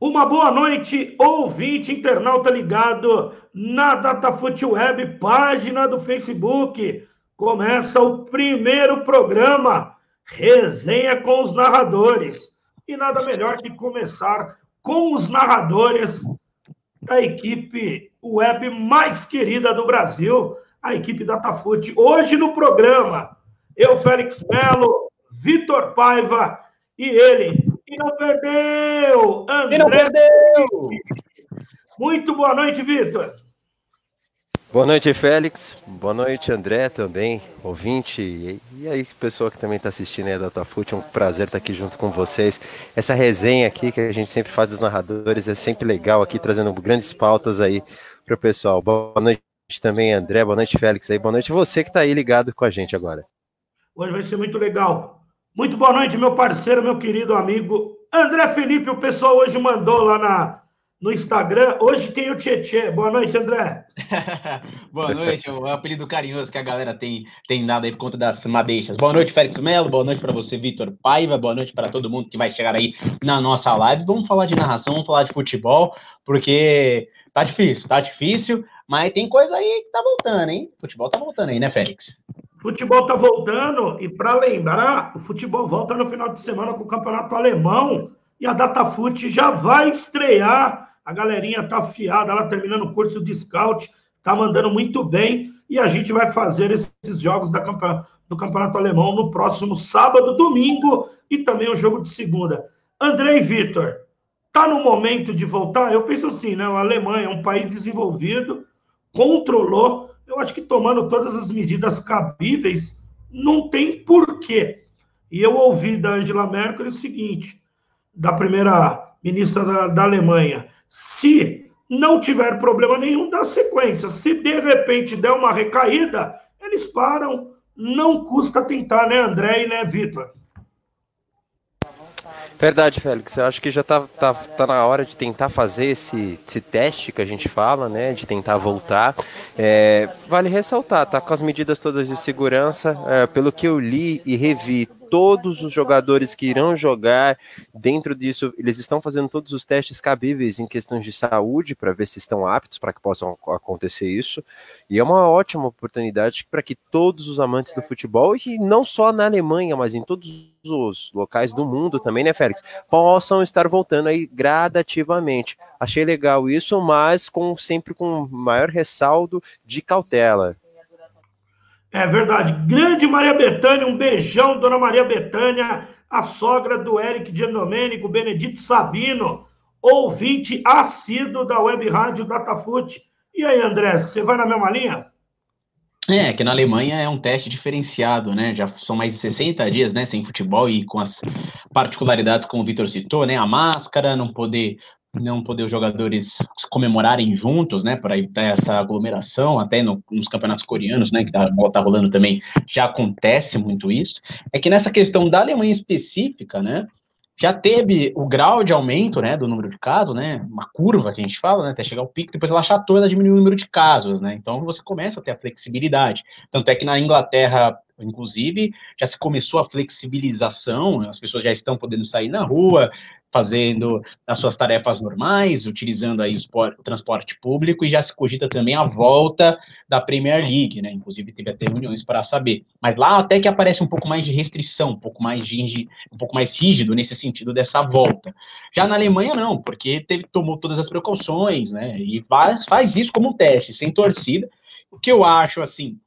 Uma boa noite, ouvinte internauta ligado na Datafute Web, página do Facebook. Começa o primeiro programa, Resenha com os Narradores. E nada melhor que começar com os narradores da equipe web mais querida do Brasil, a equipe Datafute. Hoje no programa, eu, Félix Melo, Vitor Paiva e ele, e não perdeu! André. E não perdeu! Muito boa noite, Vitor. Boa noite, Félix. Boa noite, André, também, ouvinte. E aí, pessoa que também está assistindo aí a Datafute, é um prazer estar aqui junto com vocês. Essa resenha aqui que a gente sempre faz dos narradores é sempre legal aqui, trazendo grandes pautas aí para o pessoal. Boa noite também, André. Boa noite, Félix. Aí, boa noite você que está aí ligado com a gente agora. Hoje vai ser muito legal. Muito boa noite, meu parceiro, meu querido amigo André Felipe. O pessoal hoje mandou lá na, no Instagram. Hoje tem o Tietê. Boa noite, André. boa noite, o apelido carinhoso que a galera tem, tem dado aí por conta das madeixas. Boa noite, Félix Melo. Boa noite para você, Vitor Paiva. Boa noite para todo mundo que vai chegar aí na nossa live. Vamos falar de narração, vamos falar de futebol, porque tá difícil, tá difícil, mas tem coisa aí que tá voltando, hein? Futebol tá voltando aí, né, Félix? Futebol está voltando, e para lembrar, o futebol volta no final de semana com o campeonato alemão, e a Datafute já vai estrear. A galerinha tá afiada, ela terminando o curso de scout, tá mandando muito bem, e a gente vai fazer esses jogos da do campeonato alemão no próximo sábado, domingo, e também o jogo de segunda. Andrei Vitor, tá no momento de voltar? Eu penso assim, né? A Alemanha é um país desenvolvido, controlou eu acho que tomando todas as medidas cabíveis, não tem porquê. E eu ouvi da Angela Merkel o seguinte, da primeira ministra da, da Alemanha, se não tiver problema nenhum, dá sequência. Se de repente der uma recaída, eles param. Não custa tentar, né, André e né, Vitor? Verdade, Félix. Eu acho que já tá, tá, tá na hora de tentar fazer esse, esse teste que a gente fala, né? De tentar voltar. É, vale ressaltar, tá com as medidas todas de segurança. É, pelo que eu li e revi, todos os jogadores que irão jogar dentro disso, eles estão fazendo todos os testes cabíveis em questões de saúde para ver se estão aptos para que possam acontecer isso. E é uma ótima oportunidade para que todos os amantes do futebol, e não só na Alemanha, mas em todos os locais do mundo também, né, Félix, possam estar voltando aí gradativamente. Achei legal isso, mas com sempre com maior ressaldo de cautela. É verdade. Grande Maria Betânia, um beijão, dona Maria Betânia, a sogra do Eric Giandomenico, Benedito Sabino, ouvinte assíduo da Web Rádio Datafute. E aí, André, você vai na mesma linha? É, que na Alemanha é um teste diferenciado, né? Já são mais de 60 dias, né, sem futebol e com as particularidades como o Vitor citou, né? A máscara, não poder não poder os jogadores comemorarem juntos, né, para evitar essa aglomeração, até no, nos campeonatos coreanos, né, que tá, tá rolando também, já acontece muito isso, é que nessa questão da Alemanha específica, né, já teve o grau de aumento, né, do número de casos, né, uma curva que a gente fala, né, até chegar ao pico, depois ela achatou, ela diminuiu o número de casos, né, então você começa a ter a flexibilidade, tanto é que na Inglaterra inclusive, já se começou a flexibilização, as pessoas já estão podendo sair na rua, fazendo as suas tarefas normais, utilizando aí o, transporte público e já se cogita também a volta da Premier League, né? Inclusive teve até reuniões para saber. Mas lá até que aparece um pouco mais de restrição, um pouco mais de um pouco mais rígido nesse sentido dessa volta. Já na Alemanha não, porque teve tomou todas as precauções, né? E faz, faz isso como um teste, sem torcida. O que eu acho assim,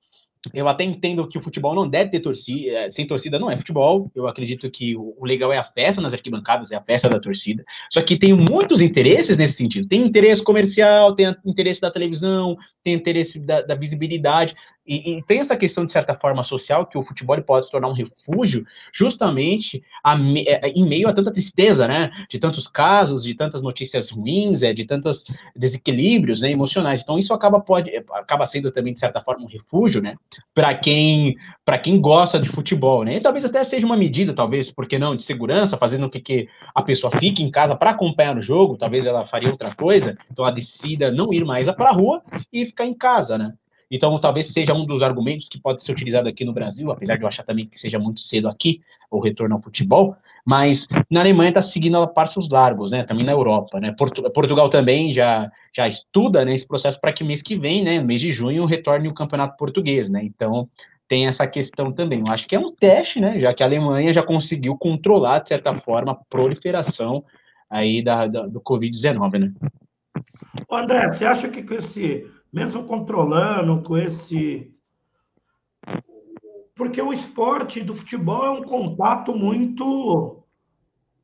eu até entendo que o futebol não deve ter torcida, é, sem torcida não é futebol. Eu acredito que o legal é a festa nas arquibancadas, é a festa da torcida. Só que tem muitos interesses nesse sentido. Tem interesse comercial, tem interesse da televisão, tem interesse da, da visibilidade. E, e, tem essa questão, de certa forma, social, que o futebol pode se tornar um refúgio, justamente a, é, em meio a tanta tristeza, né? De tantos casos, de tantas notícias ruins, é, de tantos desequilíbrios né, emocionais. Então, isso acaba, pode, acaba sendo também, de certa forma, um refúgio, né? Para quem, quem gosta de futebol, né? E talvez até seja uma medida, talvez, por que não, de segurança, fazendo com que a pessoa fique em casa para acompanhar o jogo, talvez ela faria outra coisa, então ela decida não ir mais para a rua e ficar em casa, né? Então, talvez seja um dos argumentos que pode ser utilizado aqui no Brasil, apesar de eu achar também que seja muito cedo aqui o retorno ao futebol, Mas na Alemanha está seguindo a passos largos, né? Também na Europa, né? Portu Portugal também já, já estuda né, esse processo para que mês que vem, né? Mês de junho, retorne o campeonato português, né? Então tem essa questão também. Eu acho que é um teste, né? Já que a Alemanha já conseguiu controlar, de certa forma, a proliferação aí da, da do Covid-19, né? André, você acha que com esse, mesmo controlando, com esse porque o esporte do futebol é um contato muito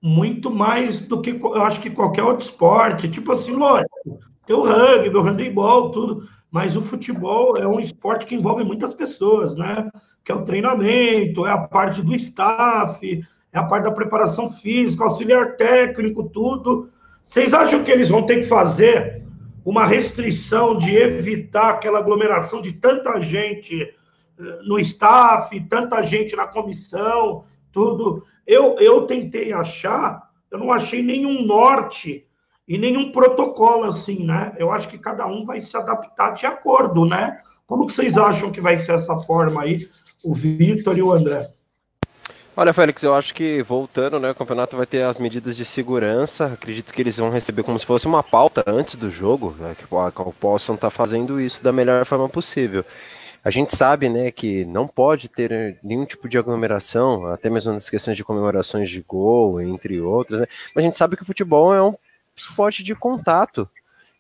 muito mais do que eu acho que qualquer outro esporte. Tipo assim, lógico, tem o rugby, o handebol, tudo, mas o futebol é um esporte que envolve muitas pessoas, né? Que é o treinamento, é a parte do staff, é a parte da preparação física, auxiliar técnico, tudo. Vocês acham que eles vão ter que fazer uma restrição de evitar aquela aglomeração de tanta gente no staff, tanta gente na comissão, tudo. Eu, eu tentei achar, eu não achei nenhum norte e nenhum protocolo assim, né? Eu acho que cada um vai se adaptar de acordo, né? Como que vocês acham que vai ser essa forma aí, o Vitor e o André? Olha, Félix, eu acho que voltando, né, o campeonato vai ter as medidas de segurança. Acredito que eles vão receber como se fosse uma pauta antes do jogo, né, que possam estar tá fazendo isso da melhor forma possível. A gente sabe, né, que não pode ter nenhum tipo de aglomeração, até mesmo nas questões de comemorações de gol, entre outras, né? Mas a gente sabe que o futebol é um esporte de contato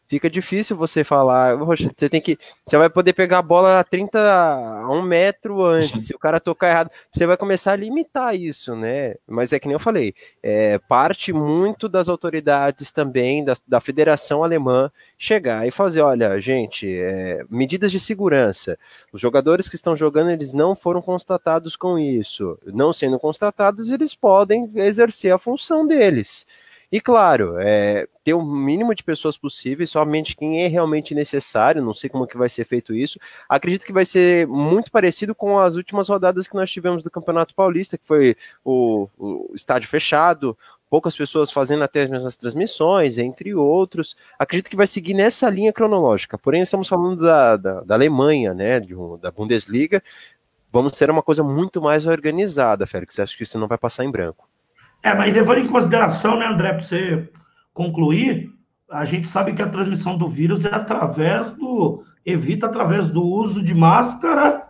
fica difícil você falar, você tem que. Você vai poder pegar a bola a 30 a um metro antes. Se o cara tocar errado, você vai começar a limitar isso, né? Mas é que nem eu falei, é, parte muito das autoridades também, da, da Federação Alemã, chegar e fazer, olha, gente, é, medidas de segurança. Os jogadores que estão jogando, eles não foram constatados com isso. Não sendo constatados, eles podem exercer a função deles. E claro, é, ter o mínimo de pessoas possíveis, somente quem é realmente necessário, não sei como que vai ser feito isso. Acredito que vai ser muito parecido com as últimas rodadas que nós tivemos do Campeonato Paulista, que foi o, o estádio fechado, poucas pessoas fazendo até as mesmas transmissões, entre outros. Acredito que vai seguir nessa linha cronológica. Porém, estamos falando da, da, da Alemanha, né, de, da Bundesliga. Vamos ter uma coisa muito mais organizada, Félix. Acho que isso não vai passar em branco. É, mas levando em consideração, né, André, para você concluir, a gente sabe que a transmissão do vírus é através do. evita através do uso de máscara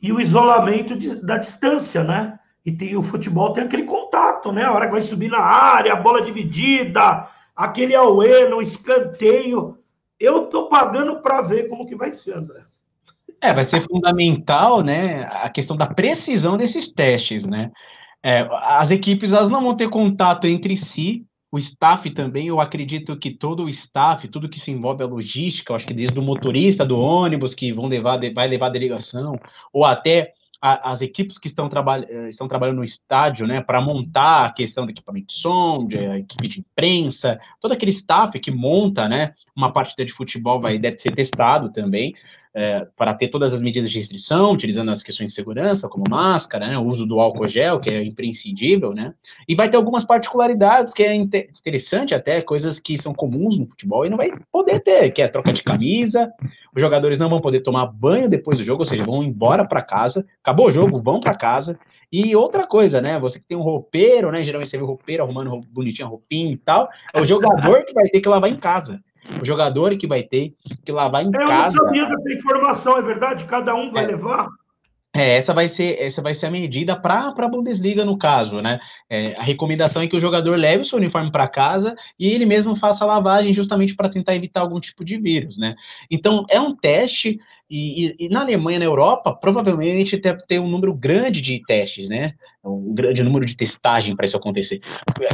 e o isolamento de, da distância, né? E tem, o futebol tem aquele contato, né? A hora que vai subir na área, a bola dividida, aquele auê no escanteio. Eu tô pagando para ver como que vai ser, André. É, vai ser fundamental, né, a questão da precisão desses testes, né? É, as equipes elas não vão ter contato entre si, o staff também, eu acredito que todo o staff, tudo que se envolve a logística, eu acho que desde o motorista do ônibus que vão levar, vai levar a delegação, ou até a, as equipes que estão, traba eh, estão trabalhando no estádio, né, para montar a questão do equipamento de som, de equipe de imprensa, todo aquele staff que monta, né, uma partida de futebol vai deve ser testado também é, para ter todas as medidas de restrição, utilizando as questões de segurança, como máscara, né, o uso do álcool gel, que é imprescindível, né, e vai ter algumas particularidades que é interessante até, coisas que são comuns no futebol e não vai poder ter, que é troca de camisa, os jogadores não vão poder tomar banho depois do jogo, ou seja, vão embora para casa, acabou o jogo, vão para casa, e outra coisa, né, você que tem um roupeiro, né, geralmente você vê o roupeiro arrumando bonitinho a roupinha e tal, é o jogador que vai ter que lavar em casa o jogador que vai ter que lavar em eu casa. Eu não sabia dessa informação, é verdade? Cada um vai é. levar? É, essa vai ser essa vai ser a medida para a Bundesliga no caso, né? É, a recomendação é que o jogador leve o seu uniforme para casa e ele mesmo faça a lavagem justamente para tentar evitar algum tipo de vírus, né? Então é um teste e, e, e, na Alemanha, na Europa, provavelmente tem, tem um número grande de testes, né? Um grande número de testagem para isso acontecer.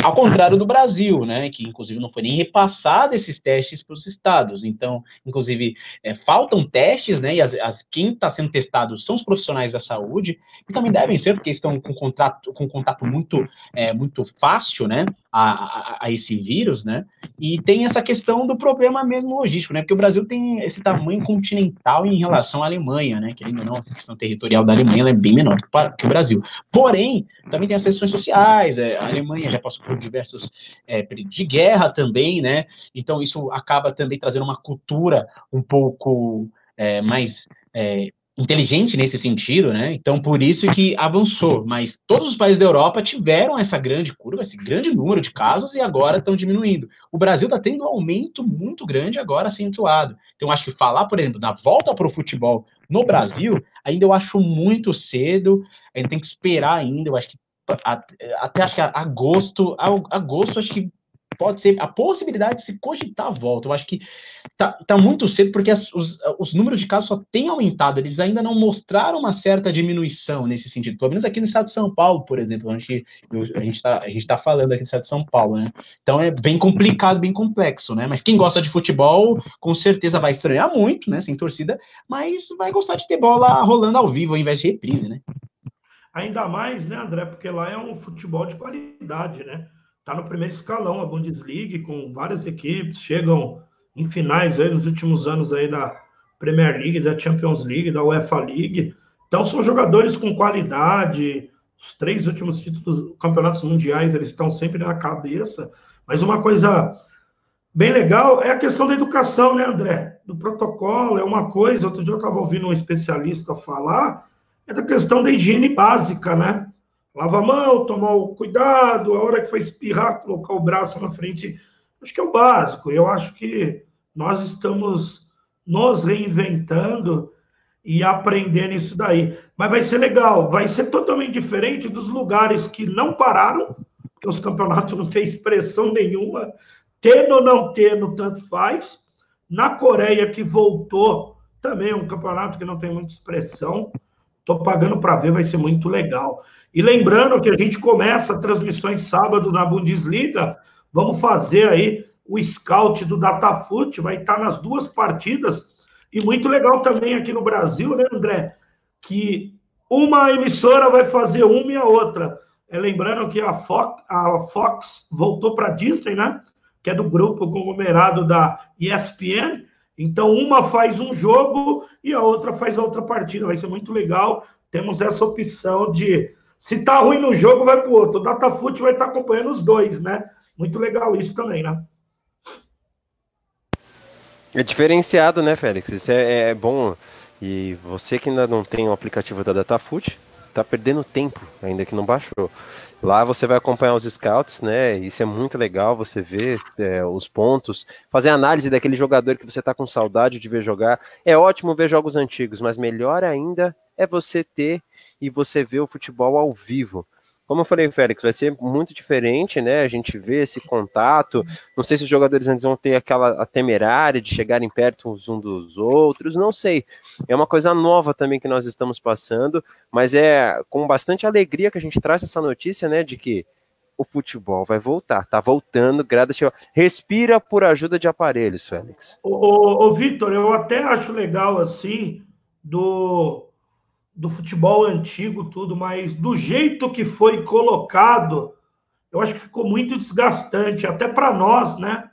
Ao contrário do Brasil, né? Que inclusive não foi nem repassado esses testes para os estados. Então, inclusive, é, faltam testes, né? E as, as quem está sendo testado são os profissionais da saúde, e também devem ser, porque estão com contato, com contato muito, é, muito fácil, né? A, a, esse vírus, né? E tem essa questão do problema mesmo logístico, né? Porque o Brasil tem esse tamanho continental em relação à Alemanha, né? Que ainda não, a questão territorial da Alemanha é bem menor que o Brasil. Porém, também tem as questões sociais, é, a Alemanha já passou por diversos é, períodos de guerra também, né? Então isso acaba também trazendo uma cultura um pouco é, mais é, inteligente nesse sentido, né? Então, por isso que avançou. Mas todos os países da Europa tiveram essa grande curva, esse grande número de casos e agora estão diminuindo. O Brasil está tendo um aumento muito grande agora acentuado. Então, acho que falar, por exemplo, da volta para o futebol no Brasil, ainda eu acho muito cedo. A gente tem que esperar ainda. Eu acho que até acho que agosto, agosto acho que pode ser a possibilidade de se cogitar a volta. Eu acho que tá, tá muito cedo, porque as, os, os números de casos só têm aumentado, eles ainda não mostraram uma certa diminuição nesse sentido, pelo menos aqui no estado de São Paulo, por exemplo, gente a gente está tá falando aqui no estado de São Paulo, né? Então é bem complicado, bem complexo, né? Mas quem gosta de futebol, com certeza vai estranhar muito, né? Sem torcida, mas vai gostar de ter bola rolando ao vivo ao invés de reprise, né? Ainda mais, né, André? Porque lá é um futebol de qualidade, né? Tá no primeiro escalão a Bundesliga, com várias equipes, chegam em finais aí nos últimos anos aí da Premier League, da Champions League, da UEFA League. Então são jogadores com qualidade. Os três últimos títulos campeonatos mundiais eles estão sempre na cabeça. Mas uma coisa bem legal é a questão da educação, né, André? Do protocolo é uma coisa. Outro dia eu estava ouvindo um especialista falar é da questão da higiene básica, né? Lava a mão, tomar o cuidado, a hora que for espirrar, colocar o braço na frente. Acho que é o básico. Eu acho que nós estamos nos reinventando e aprendendo isso daí. Mas vai ser legal, vai ser totalmente diferente dos lugares que não pararam, porque os campeonatos não têm expressão nenhuma, tendo ou não tendo, tanto faz. Na Coreia, que voltou, também é um campeonato que não tem muita expressão. Estou pagando para ver, vai ser muito legal. E lembrando que a gente começa transmissões sábado na Bundesliga, vamos fazer aí o scout do Datafoot, vai estar nas duas partidas. E muito legal também aqui no Brasil, né, André? Que uma emissora vai fazer uma e a outra. É, lembrando que a Fox, a Fox voltou para a Disney, né? Que é do grupo conglomerado da ESPN. Então, uma faz um jogo e a outra faz outra partida. Vai ser muito legal. Temos essa opção de. Se tá ruim no jogo, vai para o outro. O Datafute vai estar tá acompanhando os dois, né? Muito legal isso também, né? É diferenciado, né, Félix? Isso é, é bom. E você que ainda não tem o aplicativo da Datafoot, tá perdendo tempo, ainda que não baixou. Lá você vai acompanhar os scouts, né? Isso é muito legal, você ver é, os pontos, fazer análise daquele jogador que você tá com saudade de ver jogar. É ótimo ver jogos antigos, mas melhor ainda é você ter e você ver o futebol ao vivo. Como eu falei, Félix, vai ser muito diferente, né? A gente vê esse contato. Não sei se os jogadores antes vão ter aquela temerária de chegarem perto uns um dos outros, não sei. É uma coisa nova também que nós estamos passando, mas é com bastante alegria que a gente traz essa notícia, né? De que o futebol vai voltar, tá voltando gradativamente. Respira por ajuda de aparelhos, Félix. Ô, ô, ô Vitor, eu até acho legal assim do do futebol antigo, tudo, mas do jeito que foi colocado, eu acho que ficou muito desgastante, até para nós, né?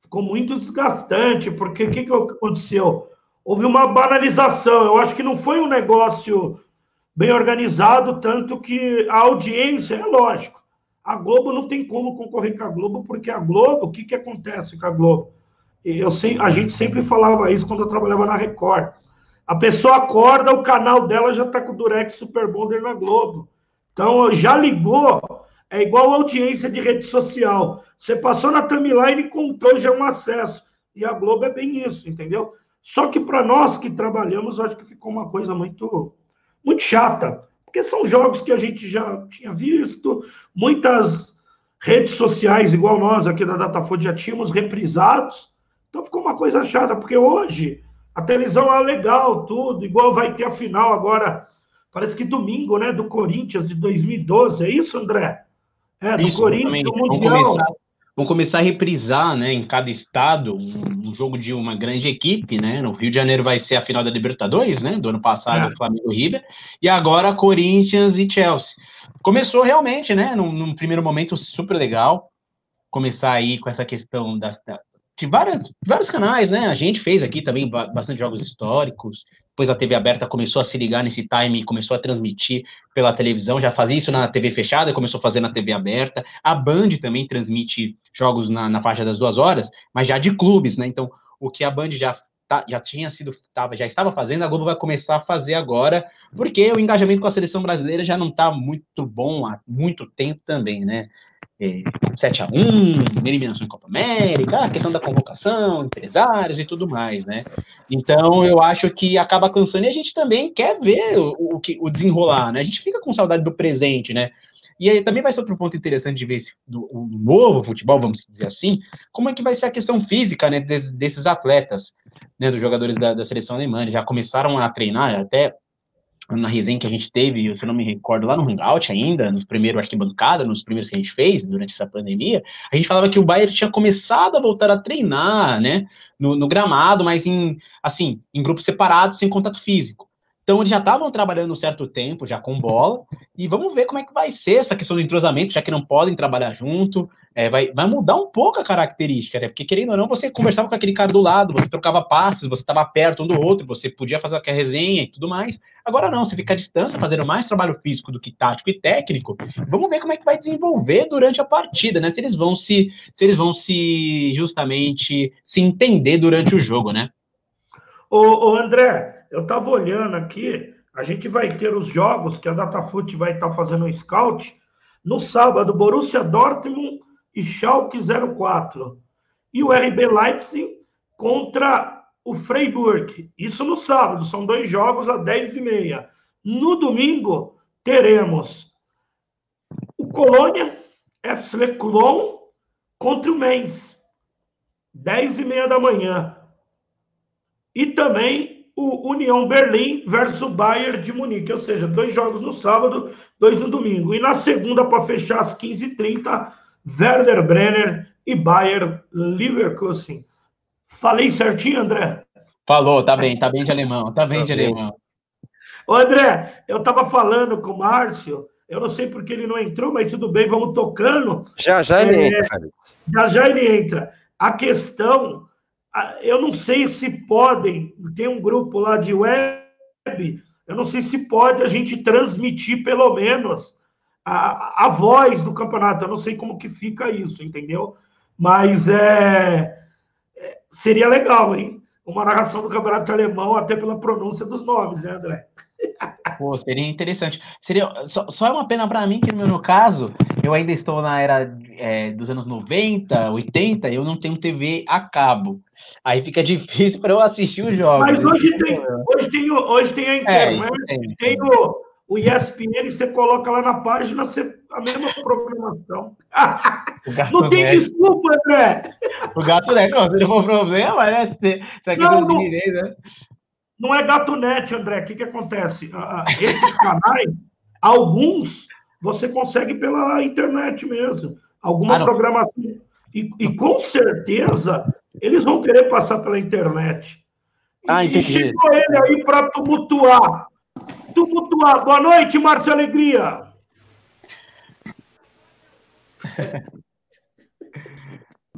Ficou muito desgastante, porque o que, que aconteceu? Houve uma banalização, eu acho que não foi um negócio bem organizado, tanto que a audiência, é lógico, a Globo não tem como concorrer com a Globo, porque a Globo, o que, que acontece com a Globo? Eu sei, a gente sempre falava isso quando eu trabalhava na Record a pessoa acorda, o canal dela já está com o Durex Super Bonder na Globo. Então, já ligou, é igual audiência de rede social. Você passou na timeline e contou já um acesso. E a Globo é bem isso, entendeu? Só que para nós que trabalhamos, acho que ficou uma coisa muito, muito chata. Porque são jogos que a gente já tinha visto, muitas redes sociais, igual nós aqui da Datafold, já tínhamos reprisados. Então ficou uma coisa chata, porque hoje a televisão é legal, tudo, igual vai ter a final agora, parece que domingo, né, do Corinthians de 2012, é isso, André? É, do isso, Corinthians, do Mundial. Vamos começar, vamos começar a reprisar, né, em cada estado, um, um, jogo de uma grande equipe, né, no Rio de Janeiro vai ser a final da Libertadores, né, do ano passado, é. Flamengo e River, e agora Corinthians e Chelsea. Começou realmente, né, num, num primeiro momento super legal, começar aí com essa questão das, de várias, vários canais, né? A gente fez aqui também bastante jogos históricos. Depois a TV aberta começou a se ligar nesse time começou a transmitir pela televisão. Já fazia isso na TV fechada começou a fazer na TV aberta. A Band também transmite jogos na, na faixa das duas horas, mas já de clubes, né? Então, o que a Band já tá, já tinha sido, tava, já estava fazendo, a Globo vai começar a fazer agora, porque o engajamento com a seleção brasileira já não está muito bom há muito tempo também, né? É, 7 a 1 eliminação em Copa América, a questão da convocação, empresários e tudo mais, né? Então eu acho que acaba cansando e a gente também quer ver o, o, o desenrolar, né? A gente fica com saudade do presente, né? E aí também vai ser outro ponto interessante de ver esse, do, o novo futebol, vamos dizer assim, como é que vai ser a questão física né, des, desses atletas, né, dos jogadores da, da seleção alemã. Já começaram a treinar, até na resenha que a gente teve, se eu não me recordo, lá no Hangout ainda, nos primeiros arquibancada, nos primeiros que a gente fez durante essa pandemia, a gente falava que o Bayern tinha começado a voltar a treinar, né, no, no gramado, mas em, assim, em grupos separados, sem contato físico. Então eles já estavam trabalhando um certo tempo, já com bola, e vamos ver como é que vai ser essa questão do entrosamento, já que não podem trabalhar junto. É, vai, vai mudar um pouco a característica, né? Porque querendo ou não, você conversava com aquele cara do lado, você trocava passes, você estava perto um do outro, você podia fazer aquela resenha e tudo mais. Agora não, você fica à distância, fazendo mais trabalho físico do que tático e técnico. Vamos ver como é que vai desenvolver durante a partida, né? Se eles vão se, se eles vão se justamente se entender durante o jogo, né? Ô, ô André, eu estava olhando aqui, a gente vai ter os jogos que a Datafute vai estar tá fazendo um scout no sábado, Borussia Dortmund e Schalke 04. E o RB Leipzig contra o Freiburg. Isso no sábado, são dois jogos às 10h30. No domingo, teremos o Colônia, FC Cologne contra o Mainz. 10h30 da manhã. E também o União Berlim versus Bayern de Munique, ou seja, dois jogos no sábado, dois no domingo. E na segunda, para fechar às 15h30, Werder Brenner e Bayern Leverkusen. Falei certinho, André? Falou, tá bem, tá bem de alemão, tá bem tá de bem. alemão. Ô, André, eu estava falando com o Márcio, eu não sei porque ele não entrou, mas tudo bem, vamos tocando. Já já ele é, entra. Já já ele entra. A questão eu não sei se podem, tem um grupo lá de web, eu não sei se pode a gente transmitir pelo menos a, a voz do campeonato, eu não sei como que fica isso, entendeu? Mas é, é seria legal, hein? Uma narração do campeonato alemão, até pela pronúncia dos nomes, né, André? Pô, seria interessante. Seria, só, só é uma pena para mim que, no meu caso, eu ainda estou na era é, dos anos 90, 80, eu não tenho TV a cabo. Aí fica difícil para eu assistir os jogos. Mas hoje tem, hoje tem, hoje tem a é, internet, é, tem, tem o, o ESPN, você coloca lá na página você, a mesma programação. não tem Net. desculpa, André. O gato não, se não for problema, né? Isso aqui não, não, né? Não é gato net, André. O que, que acontece? Esses canais, alguns você consegue pela internet mesmo. Alguma ah, programação. E, e, com certeza eles vão querer passar pela internet. Ah, e chegou ele aí para tumultuar. Tumultuar. Boa noite, Márcio Alegria.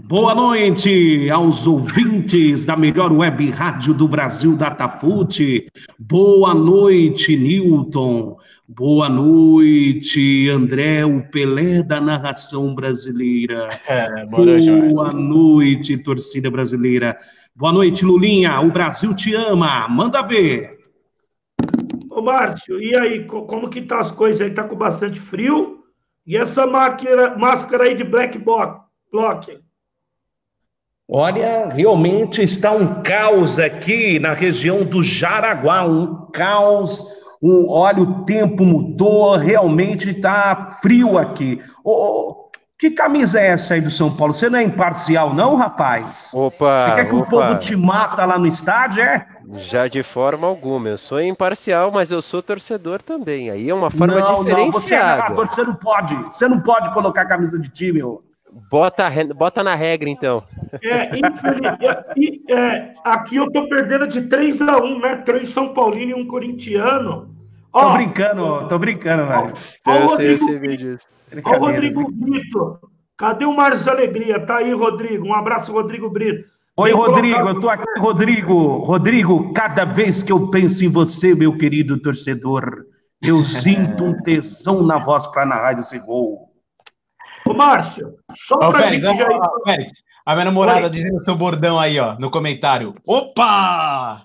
Boa noite aos ouvintes da melhor web rádio do Brasil, Datafute. Boa noite, Newton. Boa noite, André, o Pelé da narração brasileira. É, boa, noite, boa noite, torcida brasileira. Boa noite, Lulinha. O Brasil te ama. Manda ver. Ô, Márcio, e aí, como que tá as coisas aí? Tá com bastante frio? E essa máquina, máscara aí de black block? Olha, realmente está um caos aqui na região do Jaraguá, um caos. Um, olha, o tempo mudou, realmente está frio aqui. Oh, que camisa é essa aí do São Paulo? Você não é imparcial, não, rapaz? Opa! Você quer que opa. o povo te mata lá no estádio, é? Já de forma alguma. Eu sou imparcial, mas eu sou torcedor também. Aí é uma forma não, diferenciada. Não, você é narrador, você não pode. Você não pode colocar camisa de time, ô. Bota, bota na regra, então. É, infeliz... é, aqui eu tô perdendo de 3 a 1 né? Três São Paulino e um corintiano. Ó, tô brincando, tô brincando, velho. Ó, eu sei, eu sei disso. Ó, o Rodrigo Brito. Cadê o Marcos Alegria? Tá aí, Rodrigo. Um abraço, Rodrigo Brito. Oi, Vem Rodrigo, colocar... eu tô aqui, Rodrigo. Rodrigo, cada vez que eu penso em você, meu querido torcedor, eu sinto um tesão na voz para narrar esse gol. Ô, Márcio, só Ô, pra Félix, gente já ó, Félix, a minha namorada Oi. dizendo o seu bordão aí, ó, no comentário. Opa!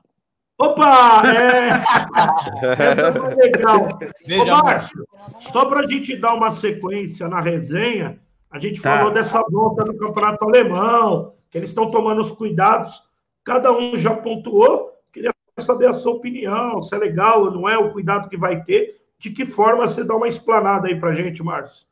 Opa! É... Foi legal. Ô, Veja, amor. Márcio, só para a gente dar uma sequência na resenha, a gente Tá. falou dessa volta do campeonato alemão, que eles estão tomando os cuidados, cada um já pontuou. Queria saber a sua opinião, se é legal ou não é, o cuidado que vai ter, de que forma você dá uma explanada aí para a gente, Márcio.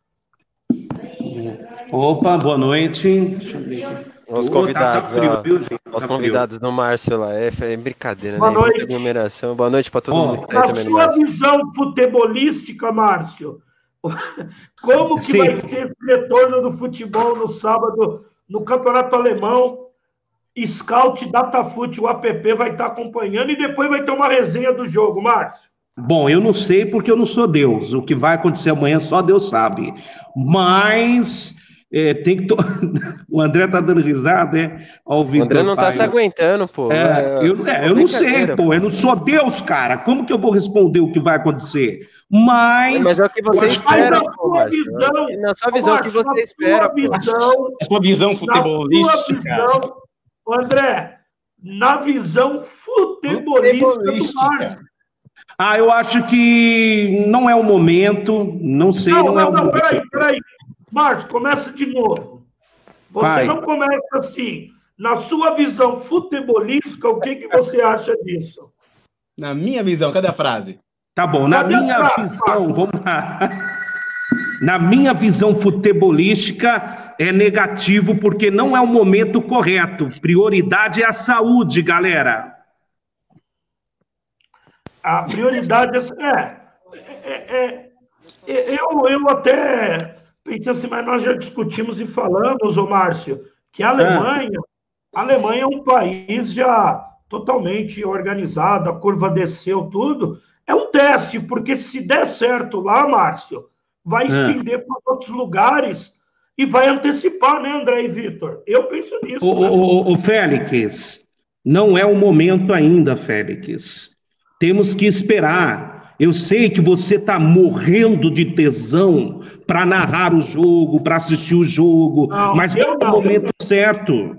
Opa, boa noite. Deixa eu ver aqui. Os convidados, tá, tá frio, viu, gente? Os Tá frio. convidados do Márcio lá. É, é brincadeira, Boa né? Noite. aglomeração. Boa noite pra todo Bom, mundo que tá aí Na sua Márcio. visão futebolística, Márcio, como que Sim. vai ser esse retorno do futebol no sábado no Campeonato Alemão? Scout, Datafute, o app vai estar acompanhando e depois vai ter uma resenha do jogo, Márcio. Bom, eu não sei porque eu não sou Deus. O que vai acontecer amanhã só Deus sabe. Mas é, tem que. to- o André tá dando risada, é? Ó, O André não tá se aguentando, pô. É, eu, é, eu não sei, pô. Eu não sou Deus, cara. Como que eu vou responder o que vai acontecer? Mas. Mas é o que você Mas espera, na pô, sua Márcio. visão- Na sua visão, o que você na espera, sua visão, A sua visão na sua futebolística. visão, Ô, André, na visão futebolística do Futebolística. Márcio. Ah, eu acho que não é o momento. Não sei, Não, não, é não, o não, momento. peraí, peraí. Márcio, começa de novo. Você Vai. não começa assim. Na sua visão futebolística, o que, que você acha disso? Na minha visão, cadê a frase? Tá bom, na Cadê a minha frase, visão, vamos lá. Na minha visão futebolística, é negativo porque não é o momento correto. Prioridade é a saúde, galera. A prioridade é. é, é, é eu, eu até pensei assim, mas nós já discutimos e falamos, ô Márcio, que a Alemanha, a Alemanha é um país já totalmente organizado, a curva desceu, tudo. É um teste, porque se der certo lá, Márcio, vai É. estender para outros lugares e vai antecipar, né, André e Vitor? Eu penso nisso. Ô, né? ô, ô, Félix, não é o momento ainda, Félix. Temos que esperar. Eu sei que você está morrendo de tesão para narrar o jogo, para assistir o jogo, Não, mas é o não. momento certo.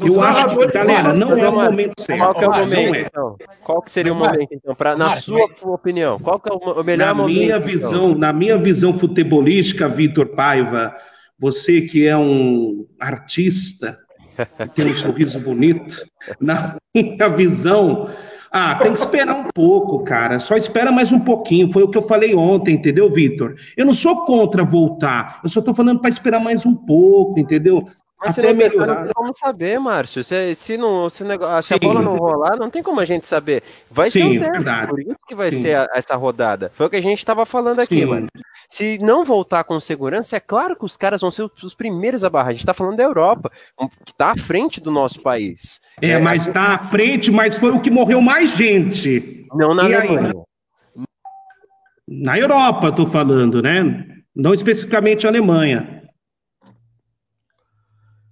Os Eu acho que, galera, não é o Márcio, momento Qual certo. que é o momento, é. então? Qual que seria o momento, então? Pra, na sua opinião, qual que é o melhor Na momento? minha então? visão, na minha visão futebolística, Vitor Paiva, você que é um artista, tem um sorriso bonito, na minha visão, ah, tem que esperar um pouco, cara. Só espera mais um pouquinho. Foi o que eu falei ontem, entendeu, Vitor? Eu não sou contra voltar. Eu só tô falando para esperar mais um pouco, entendeu? Mas Até melhorar, não tem como saber, Márcio. Se, se, não, se, negócio, se a bola não rolar, não tem como a gente saber. Vai ser Sim, um teste, verdade. por isso que vai Sim. ser a- essa rodada. Foi o que a gente estava falando aqui, Sim. mano. Se não voltar com segurança, é claro que os caras vão ser os, os primeiros a barrar. A gente tá falando da Europa, um- que tá à frente do nosso país. É, mas tá à frente, mas foi o que morreu mais gente. Não na E aí, Alemanha. Na Europa, eu tô falando, né? Não especificamente a Alemanha.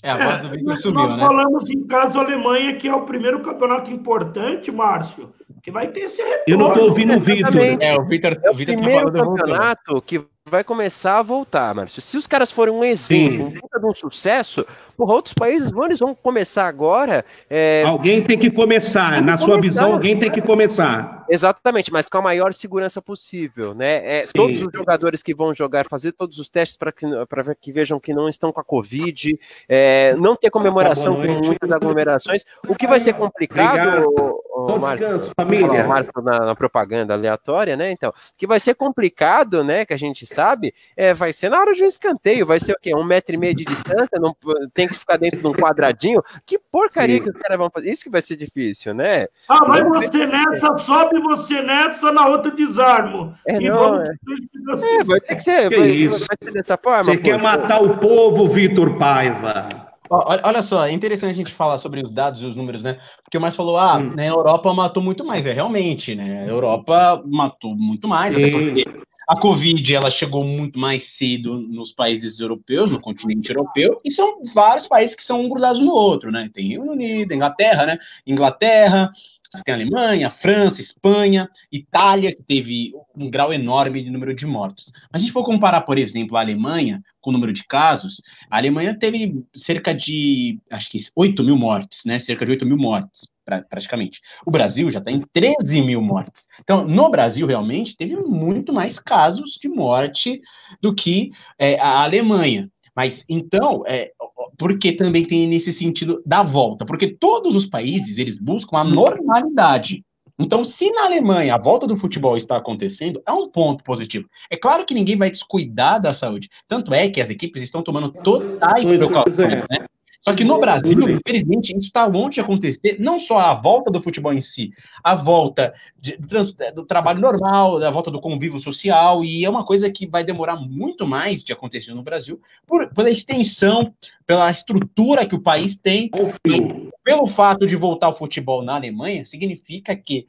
É, a voz do É, Vitor nós sumiu, nós né? falamos em caso Alemanha, que é o primeiro campeonato importante, Márcio, que vai ter esse retorno. Eu não tô ouvindo o Vitor. É, o Vitor, É o tá primeiro falando campeonato que vai começar a voltar, Márcio. Se os caras forem um exemplo, um puta de um sucesso, porra, outros países vão, eles vão começar agora. é, Alguém tem que começar. Tem que Na sua começar. visão, alguém tem que começar. Exatamente, mas com a maior segurança possível, né? É, Sim. todos os jogadores que vão jogar, fazer todos os testes para que, pra que vejam que não estão com a Covid, é, não ter comemoração Boa com muitas aglomerações. O que vai ser complicado, Obrigado. Bom descanso, falar família. Marco na, na propaganda aleatória, né? Então, que vai ser complicado, né? Que a gente sabe, é, vai ser na hora de um escanteio, vai ser o quê? Um metro e meio de distância, não tem que ficar dentro de um quadradinho. Que porcaria Sim. que os caras vão fazer? Isso que vai ser difícil, né? Ah, vai você nessa, sobe você nessa, na outra desarmo. É, e não, vamos é. É, vai ter que ser, vai, isso? vai ser dessa forma. Você pô. quer matar o povo, Vitor Paiva? Olha, só, é interessante a gente falar sobre os dados e os números, né? Porque o Márcio falou, ah, Hum. na Europa matou muito mais. É realmente, né? A Europa matou muito mais, até porque a Covid ela chegou muito mais cedo nos países europeus, no continente europeu, e são vários países que são um grudados no outro, né? Tem Reino Unido, Inglaterra, né? Inglaterra, Você tem a Alemanha, França, Espanha, Itália, que teve um grau enorme de número de mortos. A gente for comparar, por exemplo, a Alemanha com o número de casos, a Alemanha teve cerca de, acho que 8 mil mortes, né? Cerca de 8 mil mortes, praticamente. O Brasil já está em 13 mil mortes. Então, no Brasil, realmente, teve muito mais casos de morte do que é, a Alemanha. Mas então, é, porque também tem nesse sentido da volta, porque todos os países eles buscam a normalidade. Então, se na Alemanha a volta do futebol está acontecendo, é um ponto positivo. É claro que ninguém vai descuidar da saúde. Tanto é que as equipes estão tomando totais precauções, né? Só que no Brasil, infelizmente, isso está longe de acontecer, não só a volta do futebol em si, a volta de, do, do, trabalho normal, a volta do convívio social, e é uma coisa que vai demorar muito mais de acontecer no Brasil, por, pela extensão, pela estrutura que o país tem, e pelo fato de voltar o futebol na Alemanha, significa que,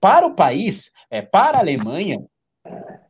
para o país, é, para a Alemanha,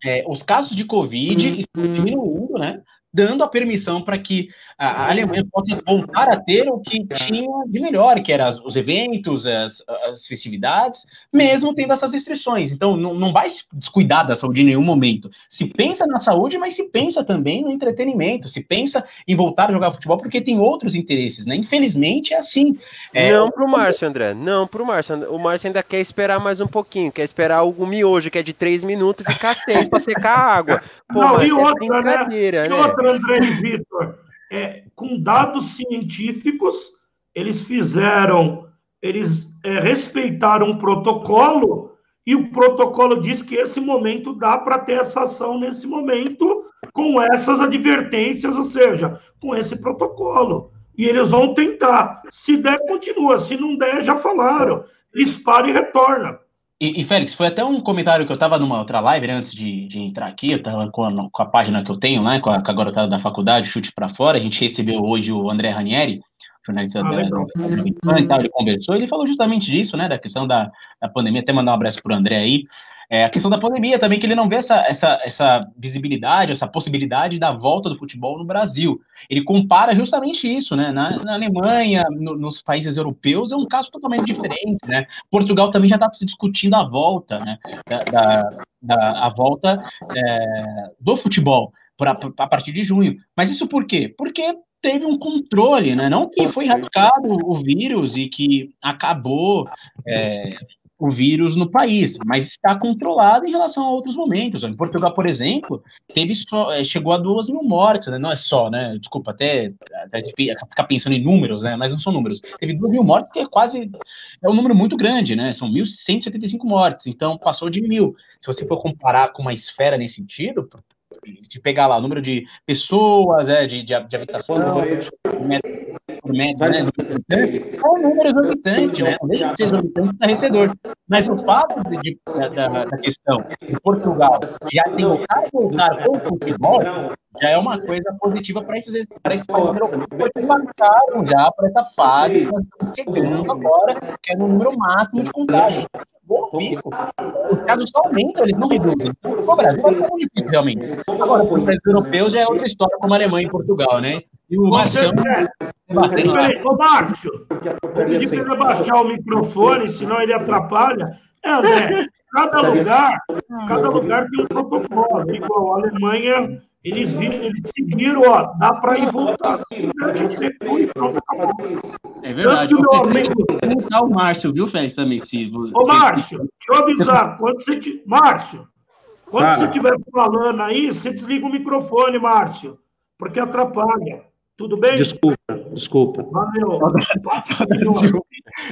é, os casos de Covid estão diminuindo, né? Dando a permissão para que a Alemanha possa voltar a ter o que tinha de melhor, que eram os eventos, as, as, festividades, mesmo tendo essas restrições. Então, não, não vai se descuidar da saúde em nenhum momento. Se pensa na saúde, mas se pensa também no entretenimento, se pensa em voltar a jogar futebol, porque tem outros interesses, né? Infelizmente, é assim. É... Não para o Márcio, André, não para o Márcio. O Márcio ainda quer esperar mais um pouquinho, quer esperar o miojo, que é de três minutos, ficar seis para secar a água. Pô, não, e é outra, é brincadeira, né? né? Outra, André e Vitor, é, com dados científicos, eles fizeram, eles é, respeitaram o protocolo e o protocolo diz que esse momento dá para ter essa ação nesse momento com essas advertências, ou seja, com esse protocolo. E eles vão tentar. Se der, continua. Se não der, já falaram. Eles param e retornam. E, e, Félix, foi até um comentário que eu estava numa outra live né, antes de, de, entrar aqui, eu estava com, com, a página que eu tenho, né, com a, com a garotada da faculdade, Chute para Fora, a gente recebeu hoje o André Ranieri, jornalista ah, da, da, da, ele conversou, ele falou justamente disso, né, da questão da, da pandemia, até mandar um abraço para o André aí, é, a questão da pandemia também, que ele não vê essa, essa, essa visibilidade, essa possibilidade da volta do futebol no Brasil. Ele compara justamente isso, né? Na, na Alemanha, no, nos países europeus, é um caso totalmente diferente, né? Portugal também já está se discutindo a volta, né? Da, da, da a volta é, do futebol pra, a partir de junho. Mas isso por quê? Porque teve um controle, né? Não que foi erradicado o vírus e que acabou é, o vírus no país, mas está controlado em relação a outros momentos. Em Portugal, por exemplo, teve só, é, chegou a duas mil mortes, né? não é só, né? Desculpa, até, até ficar pensando em números, né? Mas não são números. Teve duas mil mortes, que é quase é um número muito grande, né? São 1.175 mortes, então passou de mil. Se você for comparar com uma esfera nesse sentido, de pegar lá o número de pessoas, é, de, de, de habitação, por média, né? São números exorbitantes, né? Deixa de ser exorbitante estarrecedor. Mas o fato de, de da, da, questão em Portugal já tentar voltar com o futebol já é uma coisa positiva para esses, para europeus, porque passaram já por essa fase que nós estamos chegando agora, que é no número máximo de contagem. Pico, os casos só aumentam, eles não reduzem. O Brasil é muito difícil, realmente. Agora, para os países europeus já é outra história, como a Alemanha e Portugal, né? E o batendo lá. Ô, Márcio, vou pedir para ele abaixar o microfone, senão ele atrapalha. É, André, cada lugar, cada lugar tem um protocolo. Igual a Alemanha, eles viram, eles seguiram, ó, dá para ir voltar. É verdade. Eu amigo... o Márcio, viu, Félix, também, se Ô, Márcio, deixa eu avisar, quando você... Te... Márcio, quando tá. você estiver falando aí, você desliga o microfone, Márcio, porque atrapalha. Tudo bem? Desculpa, desculpa. Valeu.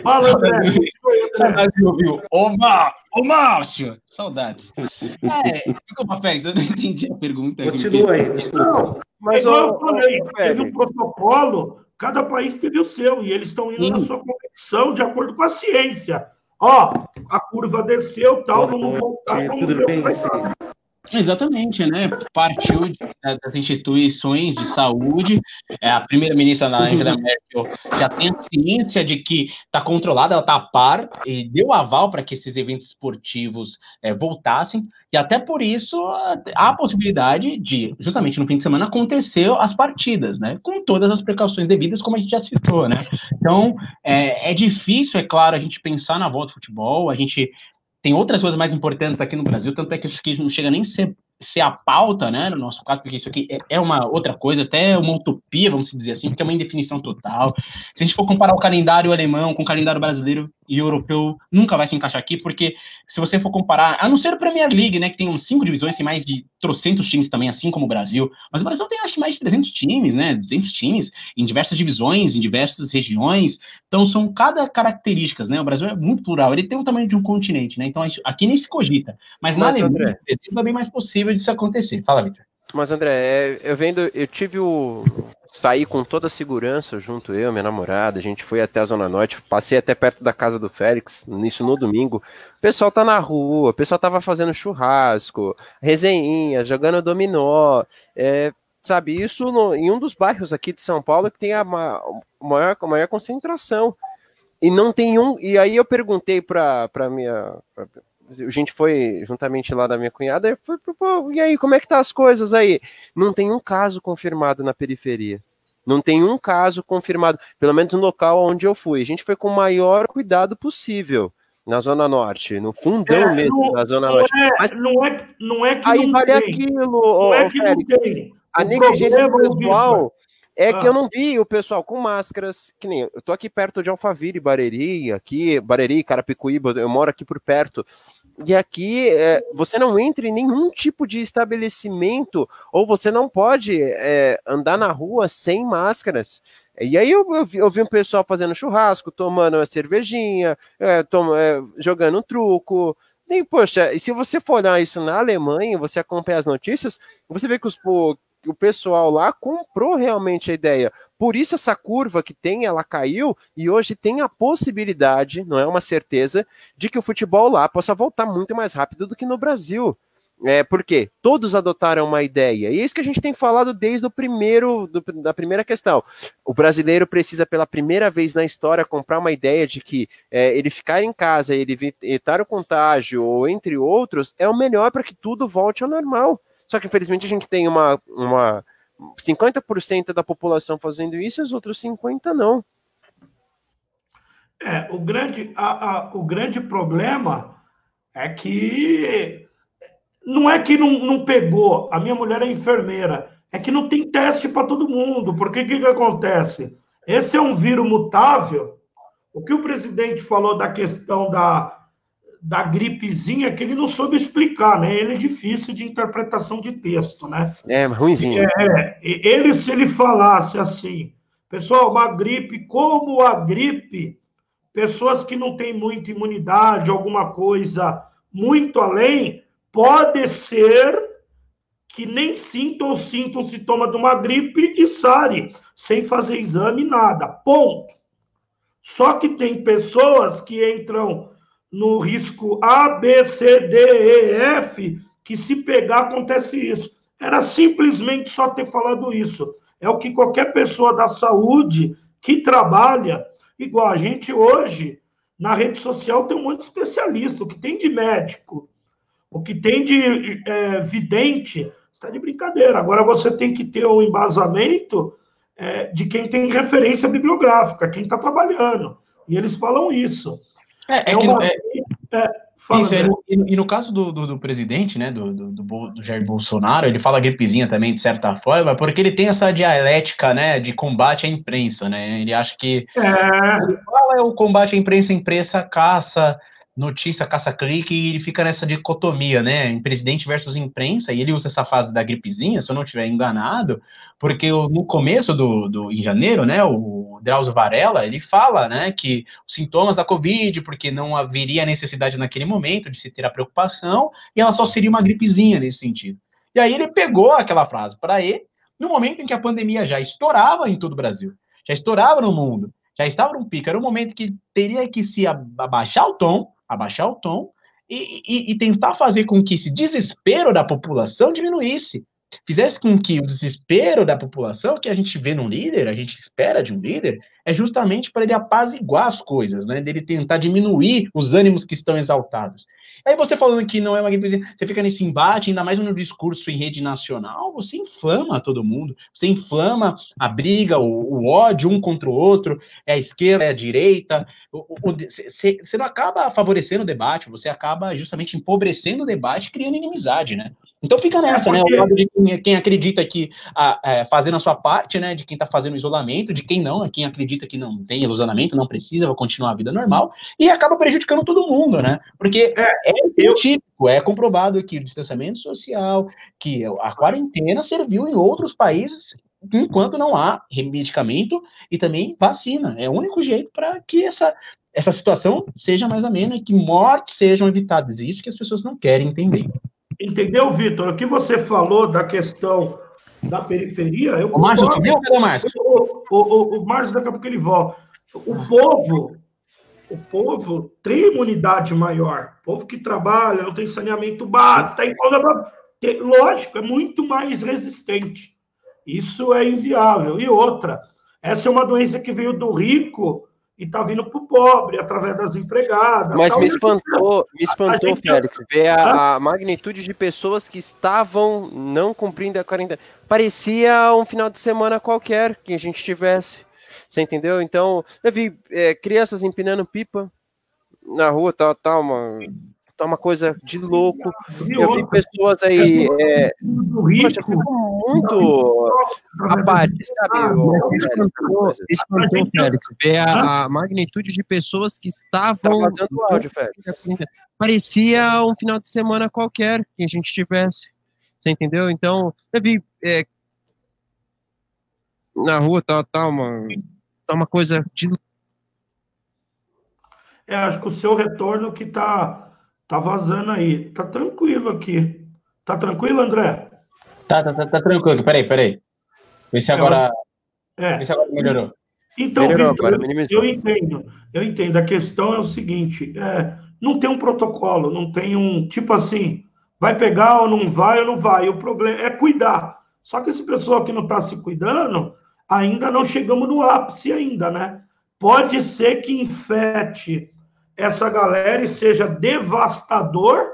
Fala, André. Saudade de ouvir. Ô, Ô, Márcio. Saudades. É, desculpa, Félix, eu não entendi a pergunta. Continua aí, desculpa. Não, mas igual eu falei, teve um protocolo, cada país teve o seu, e eles estão indo Sim. na sua competição de acordo com a ciência. Ó, a curva desceu, tal, vamos voltar. Vamos tudo bem, Exatamente, né? Partiu de, das instituições de saúde. É, a primeira-ministra Angela Merkel já tem a ciência de que está controlada, ela está a par e deu aval para que esses eventos esportivos é, voltassem. E até por isso há a possibilidade de, justamente no fim de semana, acontecer as partidas, né? Com todas as precauções devidas, como a gente já citou, né? Então, é, é difícil, é claro, a gente pensar na volta do futebol, a gente tem outras coisas mais importantes aqui no Brasil, tanto é que isso aqui não chega nem a ser ser a pauta, né, no nosso caso, porque isso aqui é, é uma outra coisa, até uma utopia, vamos dizer assim, porque é uma indefinição total. Se a gente for comparar o calendário alemão com o calendário brasileiro e europeu, nunca vai se encaixar aqui, porque se você for comparar, a não ser a Premier League, né, que tem uns cinco divisões, tem mais de trocentos times também, assim como o Brasil, mas o Brasil tem acho que mais de 300 times, né, 200 times, em diversas divisões, em diversas regiões, então são cada características, né, o Brasil é muito plural, ele tem o tamanho de um continente, né, então aqui nem se cogita, mas, mas na Alemanha é bem mais possível disso acontecer. Fala, Victor. Mas, André, é, eu vendo, eu tive o. Saí com toda a segurança junto eu, minha namorada, a gente foi até a Zona Norte, passei até perto da casa do Félix, nisso no domingo. O pessoal tá na rua, o pessoal tava fazendo churrasco, resenha, jogando dominó, é, sabe, isso no, em um dos bairros aqui de São Paulo que tem a, maior, a maior concentração. E não tem um. E aí eu perguntei para minha. Pra, a gente foi juntamente lá da minha cunhada, e, foi, e aí, como é que tá as coisas aí? Não tem um caso confirmado na periferia. Não tem um caso confirmado, pelo menos no local onde eu fui. A gente foi com o maior cuidado possível na Zona Norte, no fundão é, mesmo não, da Zona Norte. É, Mas não é, não é que aí não vale tem. aquilo, não é que Félix, não tem. A negligência pessoal é ah. que eu não vi o pessoal com máscaras, que nem eu tô aqui perto de Alphaville, Bareri, aqui, Bareri, Carapicuíba, eu moro aqui por perto. E aqui é, você não entra em nenhum tipo de estabelecimento, ou você não pode é, andar na rua sem máscaras. E aí eu, eu, vi, eu vi um pessoal fazendo churrasco, tomando uma cervejinha, é, tom, é, jogando um truco. E, poxa, e se você for olhar isso na Alemanha, você acompanha as notícias, você vê que os, o pessoal lá comprou realmente a ideia. Por isso essa curva que tem, ela caiu e hoje tem a possibilidade, não é uma certeza, de que o futebol lá possa voltar muito mais rápido do que no Brasil. É, porque todos adotaram uma ideia. E é isso que a gente tem falado desde o primeiro do, da primeira questão. O brasileiro precisa pela primeira vez na história comprar uma ideia de que é, ele ficar em casa, ele evitar o contágio, ou entre outros, é o melhor para que tudo volte ao normal. Só que, infelizmente, a gente tem uma, uma 50% da população fazendo isso e os outros 50% não. É, o grande, a, a, o grande problema é que não é que não, não pegou, a minha mulher é enfermeira, é que não tem teste para todo mundo. Porque o que, que acontece? Esse é um vírus mutável. O que o presidente falou da questão da, da gripezinha que ele não soube explicar, né? Ele é difícil de interpretação de texto, né? É, ruimzinho. É, é, ele, se ele falasse assim, pessoal, uma gripe, como a gripe, pessoas que não têm muita imunidade, alguma coisa muito além, pode ser que nem sinta ou sinta o sintoma de uma gripe e sare, sem fazer exame, nada. Ponto. Só que tem pessoas que entram no risco A, B, C, D, E, F, que se pegar acontece isso. Era simplesmente só ter falado isso. É o que qualquer pessoa da saúde que trabalha, igual a gente hoje, na rede social tem um monte de especialista, o que tem de médico, o que tem de é, vidente, está de brincadeira. Agora você tem que ter um embasamento é, de quem tem referência bibliográfica, quem está trabalhando. E eles falam isso. É, é, é uma... é, é isso, é, e, e, no caso do, do, do presidente, né, do, do, do, Jair Bolsonaro, ele fala gripezinha também, de certa forma, porque ele tem essa dialética, né, de combate à imprensa, né, ele acha que é. ele fala é o combate à imprensa, imprensa caça, notícia caça-clique e ele fica nessa dicotomia, né? Em presidente versus imprensa, e ele usa essa fase da gripezinha, se eu não estiver enganado, porque no começo do, do em janeiro, né, o Drauzio Varela, ele fala, né, que os sintomas da Covid, porque não haveria necessidade naquele momento de se ter a preocupação, e ela só seria uma gripezinha nesse sentido. E aí ele pegou aquela frase para ele, no momento em que a pandemia já estourava em todo o Brasil, já estourava no mundo, já estava num pico, era um momento que teria que se abaixar o tom, abaixar o tom e, e, e tentar fazer com que esse desespero da população diminuísse fizesse com que o desespero da população que a gente vê num líder, a gente espera de um líder, é justamente para ele apaziguar as coisas, né? Dele tentar diminuir os ânimos que estão exaltados. Aí você falando que não é uma gameplay, você fica nesse embate, ainda mais no discurso em rede nacional, você inflama todo mundo, você inflama a briga, o, o ódio um contra o outro, é a esquerda, é a direita, você não acaba favorecendo o debate, você acaba justamente empobrecendo o debate, criando inimizade, né? Então fica nessa, é porque... né? O lado de quem, quem acredita que a, é, fazendo a sua parte, né? De quem está fazendo isolamento, de quem não, quem acredita que não tem isolamento, não precisa, vai continuar a vida normal, e acaba prejudicando todo mundo, né? Porque é, é científico, é comprovado que o distanciamento social, que a quarentena serviu em outros países enquanto não há medicamento e também vacina. É o único jeito para que essa, essa situação seja mais amena e que mortes sejam evitadas. Isso que as pessoas não querem entender. Entendeu, Vitor? O que você falou da questão da periferia. Eu o Márcio subiu cadê o Márcio? O, o, o, o Márcio, daqui a pouco ele volta. O povo, o povo tem imunidade maior. O povo que trabalha, não tem saneamento básico, tem, tem, lógico, é muito mais resistente. Isso é inviável. E outra, essa é uma doença que veio do rico e está vindo para o pobre através das empregadas. Mas me espantou, me espantou, gente... Félix, ver a, a, magnitude de pessoas que estavam não cumprindo a quarentena. Parecia um final de semana qualquer que a gente tivesse. Você entendeu? Então, eu vi é, crianças empinando pipa na rua, tal, tal, uma tá uma coisa de louco. Eu vi pessoas aí. É, poxa, muito abate, sabe? Espantou, Félix. Ver a, a, magnitude de pessoas que estavam. Tá áudio, Félix. Parecia um final de semana qualquer que a gente tivesse. Você entendeu? Então, eu vi. É, na rua, tá, tá, uma, tá uma coisa de. É, acho que o seu retorno que tá Tá vazando aí. Tá tranquilo aqui. Tá tranquilo, André? Tá, tá, tá, tá tranquilo. Peraí, peraí. Vê se agora. É. Vê se agora melhorou. Então, melhorou, Victor, agora, eu, eu entendo. Eu entendo. A questão é o seguinte: é, não tem um protocolo, não tem um. Tipo assim, vai pegar ou não vai ou não vai. O problema é cuidar. Só que esse pessoal que não está se cuidando, ainda não chegamos no ápice ainda, né? Pode ser que infete essa galera e seja devastador,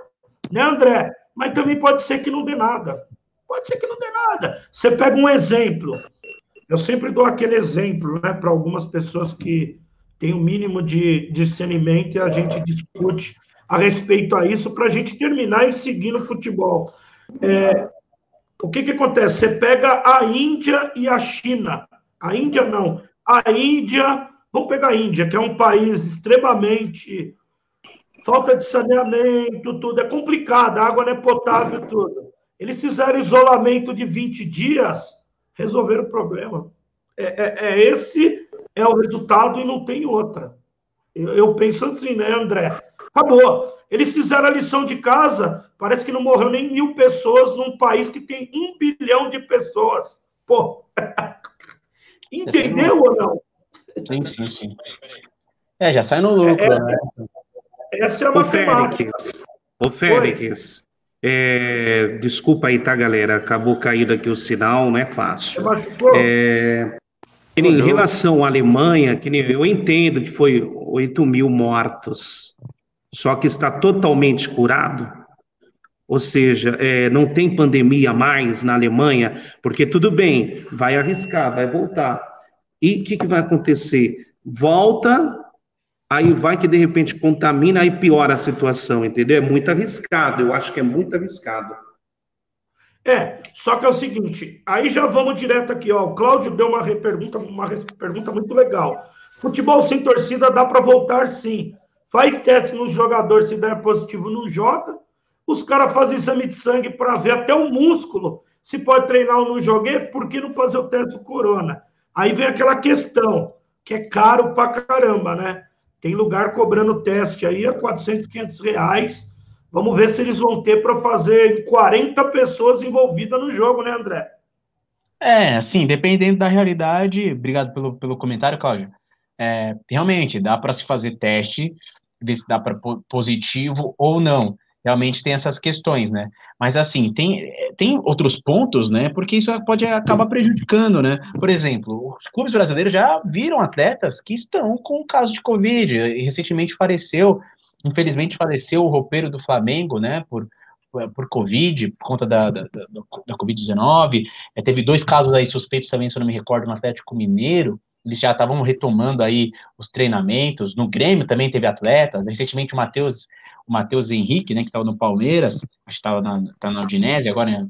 né, André? Mas também pode ser que não dê nada. Pode ser que não dê nada. Você pega um exemplo. Eu sempre dou aquele exemplo, né, para algumas pessoas que têm o um mínimo de discernimento e a gente discute a respeito a isso para a gente terminar e seguir no futebol. É, o que, que acontece? Você pega a Índia e a China. A Índia não. A Índia Vamos pegar a Índia, que é um país extremamente. Falta de saneamento, tudo. É complicado, a água não é potável, tudo. Eles fizeram isolamento de 20 dias, resolveram o problema. É, é, é esse é o resultado e não tem outra. Eu, eu penso assim, né, André? Acabou. Eles fizeram a lição de casa, parece que não morreu nem mil pessoas num país que tem um bilhão de pessoas. Pô, entendeu ou não? Sim, sim, sim. É, já sai no lucro, é, né? Essa é uma matemática. Ô, Félix, é, desculpa aí, tá, galera? Acabou caindo aqui o sinal, não é fácil. É, em relação à Alemanha, que eu entendo que foi 8 mil mortos, só que está totalmente curado. Ou seja, é, não tem pandemia mais na Alemanha, porque tudo bem, vai arriscar, vai voltar. E o que, que vai acontecer? Volta, aí vai que de repente contamina, aí piora a situação, entendeu? É muito arriscado, eu acho que é muito arriscado. É, só que é o seguinte, aí já vamos direto aqui, ó. O Cláudio deu uma pergunta, uma pergunta muito legal. Futebol sem torcida dá para voltar sim. Faz teste no jogador, se der positivo, não joga. Os caras fazem exame de sangue para ver até o músculo se pode treinar ou não joguei, por que não fazer o teste do corona? Aí vem aquela questão, que é caro pra caramba, né? Tem lugar cobrando teste aí a 400, 500 reais. Vamos ver se eles vão ter para fazer 40 pessoas envolvidas no jogo, né, André? É, assim, dependendo da realidade. Obrigado pelo, pelo comentário, Cláudio. É, realmente, dá para se fazer teste ver se dá para positivo ou não. Realmente tem essas questões, né? Mas assim, tem, tem outros pontos, né? Porque isso pode acabar prejudicando, né? Por exemplo, os clubes brasileiros já viram atletas que estão com caso de Covid. Recentemente faleceu, infelizmente faleceu o roupeiro do Flamengo, né? Por, por Covid, por conta da, da, da, da Covid-19. É, teve dois casos aí suspeitos também, se eu não me recordo, no Atlético Mineiro eles já estavam retomando aí os treinamentos. No Grêmio também teve atletas. Recentemente o Matheus, o Matheus Henrique, né, que estava no Palmeiras, acho que estava na, tá na Udinese, agora né,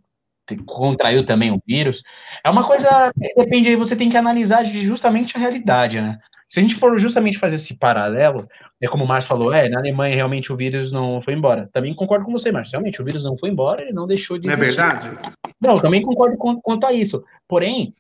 contraiu também o vírus. É uma coisa que depende, você tem que analisar justamente a realidade, né? Se a gente for justamente fazer esse paralelo, é como o Márcio falou, é, na Alemanha realmente o vírus não foi embora. Também concordo com você, Márcio. Realmente o vírus não foi embora, ele não deixou de existir. Não é verdade? Não, também concordo com, quanto a isso. Porém,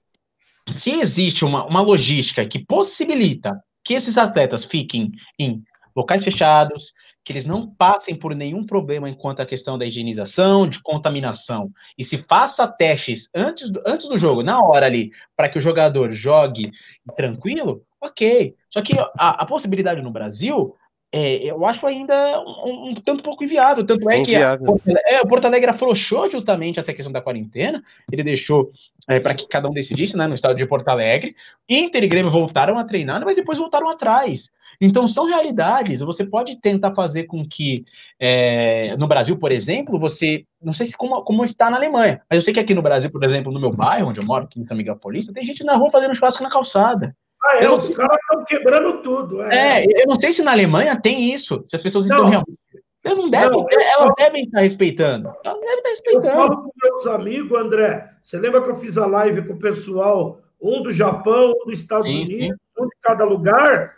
se existe uma, uma logística que possibilita que esses atletas fiquem em locais fechados, que eles não passem por nenhum problema enquanto a questão da higienização, de contaminação, e se faça testes antes do, antes do jogo, na hora ali, para que o jogador jogue tranquilo, ok. Só que a, a possibilidade no Brasil é, eu acho ainda um, um, tanto pouco inviável. Tanto é que a, é, o Porto Alegre afrouxou justamente essa questão da quarentena. Ele deixou é, para que cada um decidisse né, no estado de Porto Alegre. Inter e Grêmio voltaram a treinar, mas depois voltaram atrás. Então são realidades. Você pode tentar fazer com que é, no Brasil, por exemplo, você. Não sei se como, como está na Alemanha, mas eu sei que aqui no Brasil, por exemplo, no meu bairro, onde eu moro, aqui em São Miguel Paulista, tem gente na rua fazendo churrasco na calçada. Ah, é, os caras estão quebrando tudo. É. é. eu não sei se na Alemanha tem isso, se as pessoas não. estão realmente. Elas não devem, não, elas falo... devem estar respeitando. Elas devem estar respeitando. Eu falo com meus amigos, André. Você lembra que eu fiz a live com o pessoal, um do Japão, um dos Estados sim, Unidos, sim. um de cada lugar,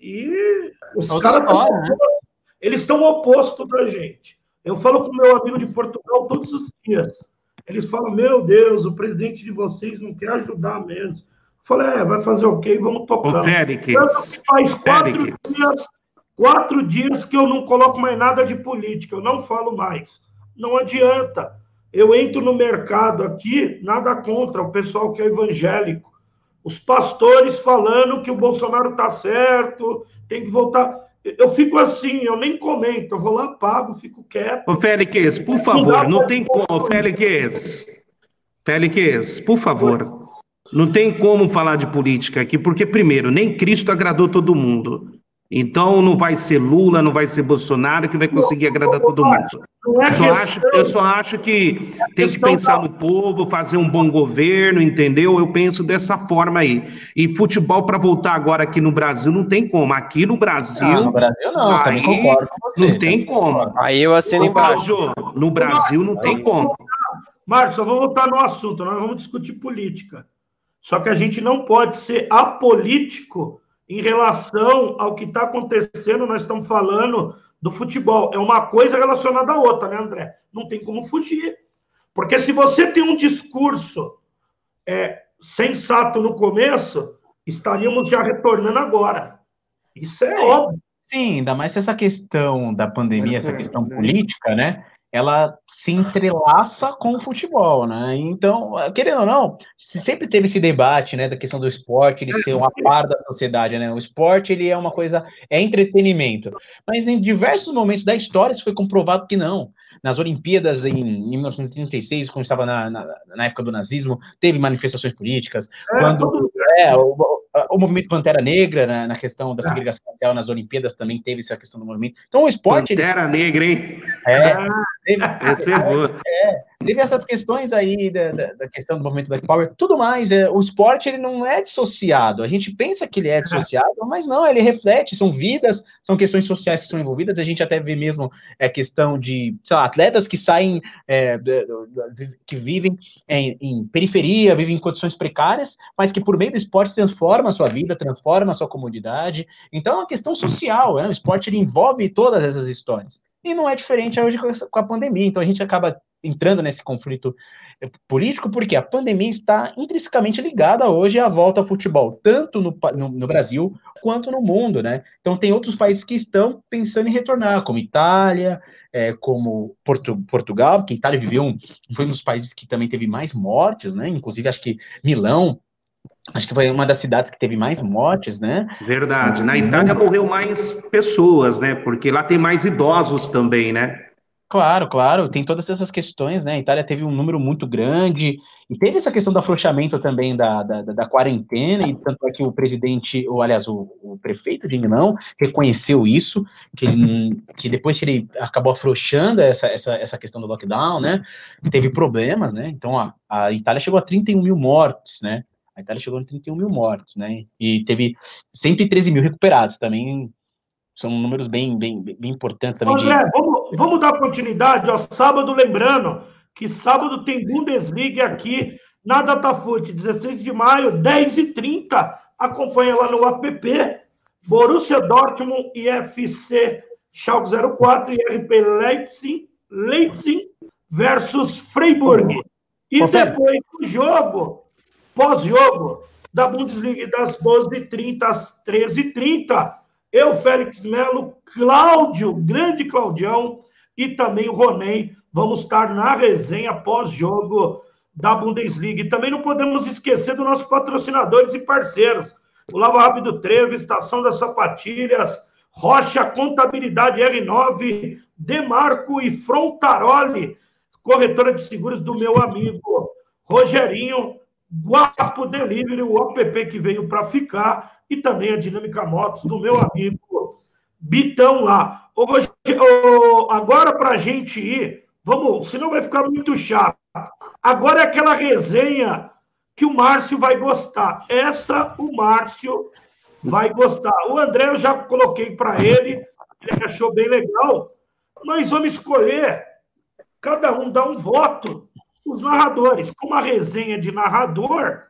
e os caras né? eles estão oposto da gente. Eu falo com meu amigo de Portugal todos os dias. Eles falam: Meu Deus, o presidente de vocês não quer ajudar mesmo. Falei, é, vai fazer o quê? Vamos tocar. Ô, Félix, faz quatro dias, quatro dias que eu não coloco mais nada de política, eu não falo mais. Não adianta. Eu entro no mercado aqui, nada contra o pessoal que é evangélico. Os pastores falando que o Bolsonaro tá certo, tem que voltar. Eu fico assim, eu nem comento, eu vou lá, pago, fico quieto. Ô, Félix, por favor, não, não tem como. Félix, Félix, por favor. Não tem como falar de política aqui, porque, primeiro, nem Cristo agradou todo mundo. Então, não vai ser Lula, não vai ser Bolsonaro que vai conseguir agradar todo mundo. Eu só acho, eu só acho que tem que pensar no povo, fazer um bom governo, entendeu? Eu penso dessa forma aí. E futebol, para voltar agora aqui no Brasil, não tem como. Aqui no Brasil. Não, no Brasil não, aí, também concordo com você. Não tem como. Aí eu assino embaixo. No Brasil não tem como. Márcio, vamos voltar no assunto, nós vamos discutir política. Só que a gente não pode ser apolítico em relação ao que está acontecendo. Nós estamos falando do futebol. É uma coisa relacionada à outra, né, André? Não tem como fugir. Porque se você tem um discurso é, sensato no começo, estaríamos já retornando agora. Isso é, é óbvio. Sim, ainda mais essa questão da pandemia, essa questão política, né? Ela se entrelaça com o futebol, né? Então, querendo ou não, sempre teve esse debate, né, da questão do esporte, ele ser uma par da sociedade, né? O esporte, ele é uma coisa, é entretenimento. Mas em diversos momentos da história isso foi comprovado que não. Nas Olimpíadas em, em 1936, quando estava na, na, na, época do nazismo, teve manifestações políticas. É, quando é, o, o, movimento Pantera Negra, na, na questão da ah. segregação racial nas Olimpíadas, também teve essa questão do movimento. Então, o esporte. Pantera ele... Negra, hein? É. Teve, é, é, teve essas questões aí da, da, da, questão do movimento Black Power, tudo mais. É, o esporte ele não é dissociado. A gente pensa que ele é dissociado, mas não, ele reflete, são vidas, são questões sociais que são envolvidas. A gente até vê mesmo é, questão de, sei lá, atletas que saem, é, que vivem em, em, periferia, vivem em condições precárias, mas que por meio do esporte transforma a sua vida, transforma a sua comunidade. Então é uma questão social, né? o esporte ele envolve todas essas histórias. E não é diferente hoje com a pandemia. Então a gente acaba entrando nesse conflito político porque a pandemia está intrinsecamente ligada hoje à volta ao futebol, tanto no, no, no, Brasil quanto no mundo, né? Então tem outros países que estão pensando em retornar, como Itália, é, como Porto, Portugal, que Itália viveu um, foi um dos países que também teve mais mortes, né? Inclusive acho que Milão Acho que foi uma das cidades que teve mais mortes, né? Verdade. Na Itália morreu mais pessoas, né? Porque lá tem mais idosos também, né? Claro, claro, tem todas essas questões, né? A Itália teve um número muito grande, e teve essa questão do afrouxamento também da, da, da quarentena, e tanto é que o presidente, ou aliás, o, o prefeito de Milão reconheceu isso, que, que depois que ele acabou afrouxando essa, essa, essa questão do lockdown, né? Teve problemas, né? Então a, a Itália chegou a 31 mil mortes, né? A Itália chegou a 31 mil mortes, né? E teve 113 mil recuperados também são números bem, bem, bem importantes também. André, de... vamos, vamos dar continuidade. Ó, sábado, lembrando que sábado tem Bundesliga aqui na Datafute, 16 de maio, 10h30. Acompanha lá no app. Borussia Dortmund e FC Schalke 04 e RP Leipzig, Leipzig versus Freiburg. E depois do jogo, pós-jogo, da Bundesliga das 12h30 às 13h30, eu, Félix Melo, Cláudio, grande Claudião e também o Ronei. Vamos estar na resenha pós-jogo da Bundesliga. E também não podemos esquecer dos nossos patrocinadores e parceiros. O Lava Rápido Trevo, Estação das Sapatilhas, Rocha Contabilidade R9, Demarco e Frontaroli, corretora de seguros do meu amigo Rogerinho, Guapo Delivery, o app que veio para ficar e também a Dinâmica Motos do meu amigo Bitão lá. Hoje, agora para a gente ir, vamos, senão vai ficar muito chato. Agora é aquela resenha que o Márcio vai gostar. Essa o Márcio vai gostar. O André eu já coloquei para ele, ele achou bem legal. Nós vamos escolher, cada um dá um voto, os narradores. Com uma resenha de narrador,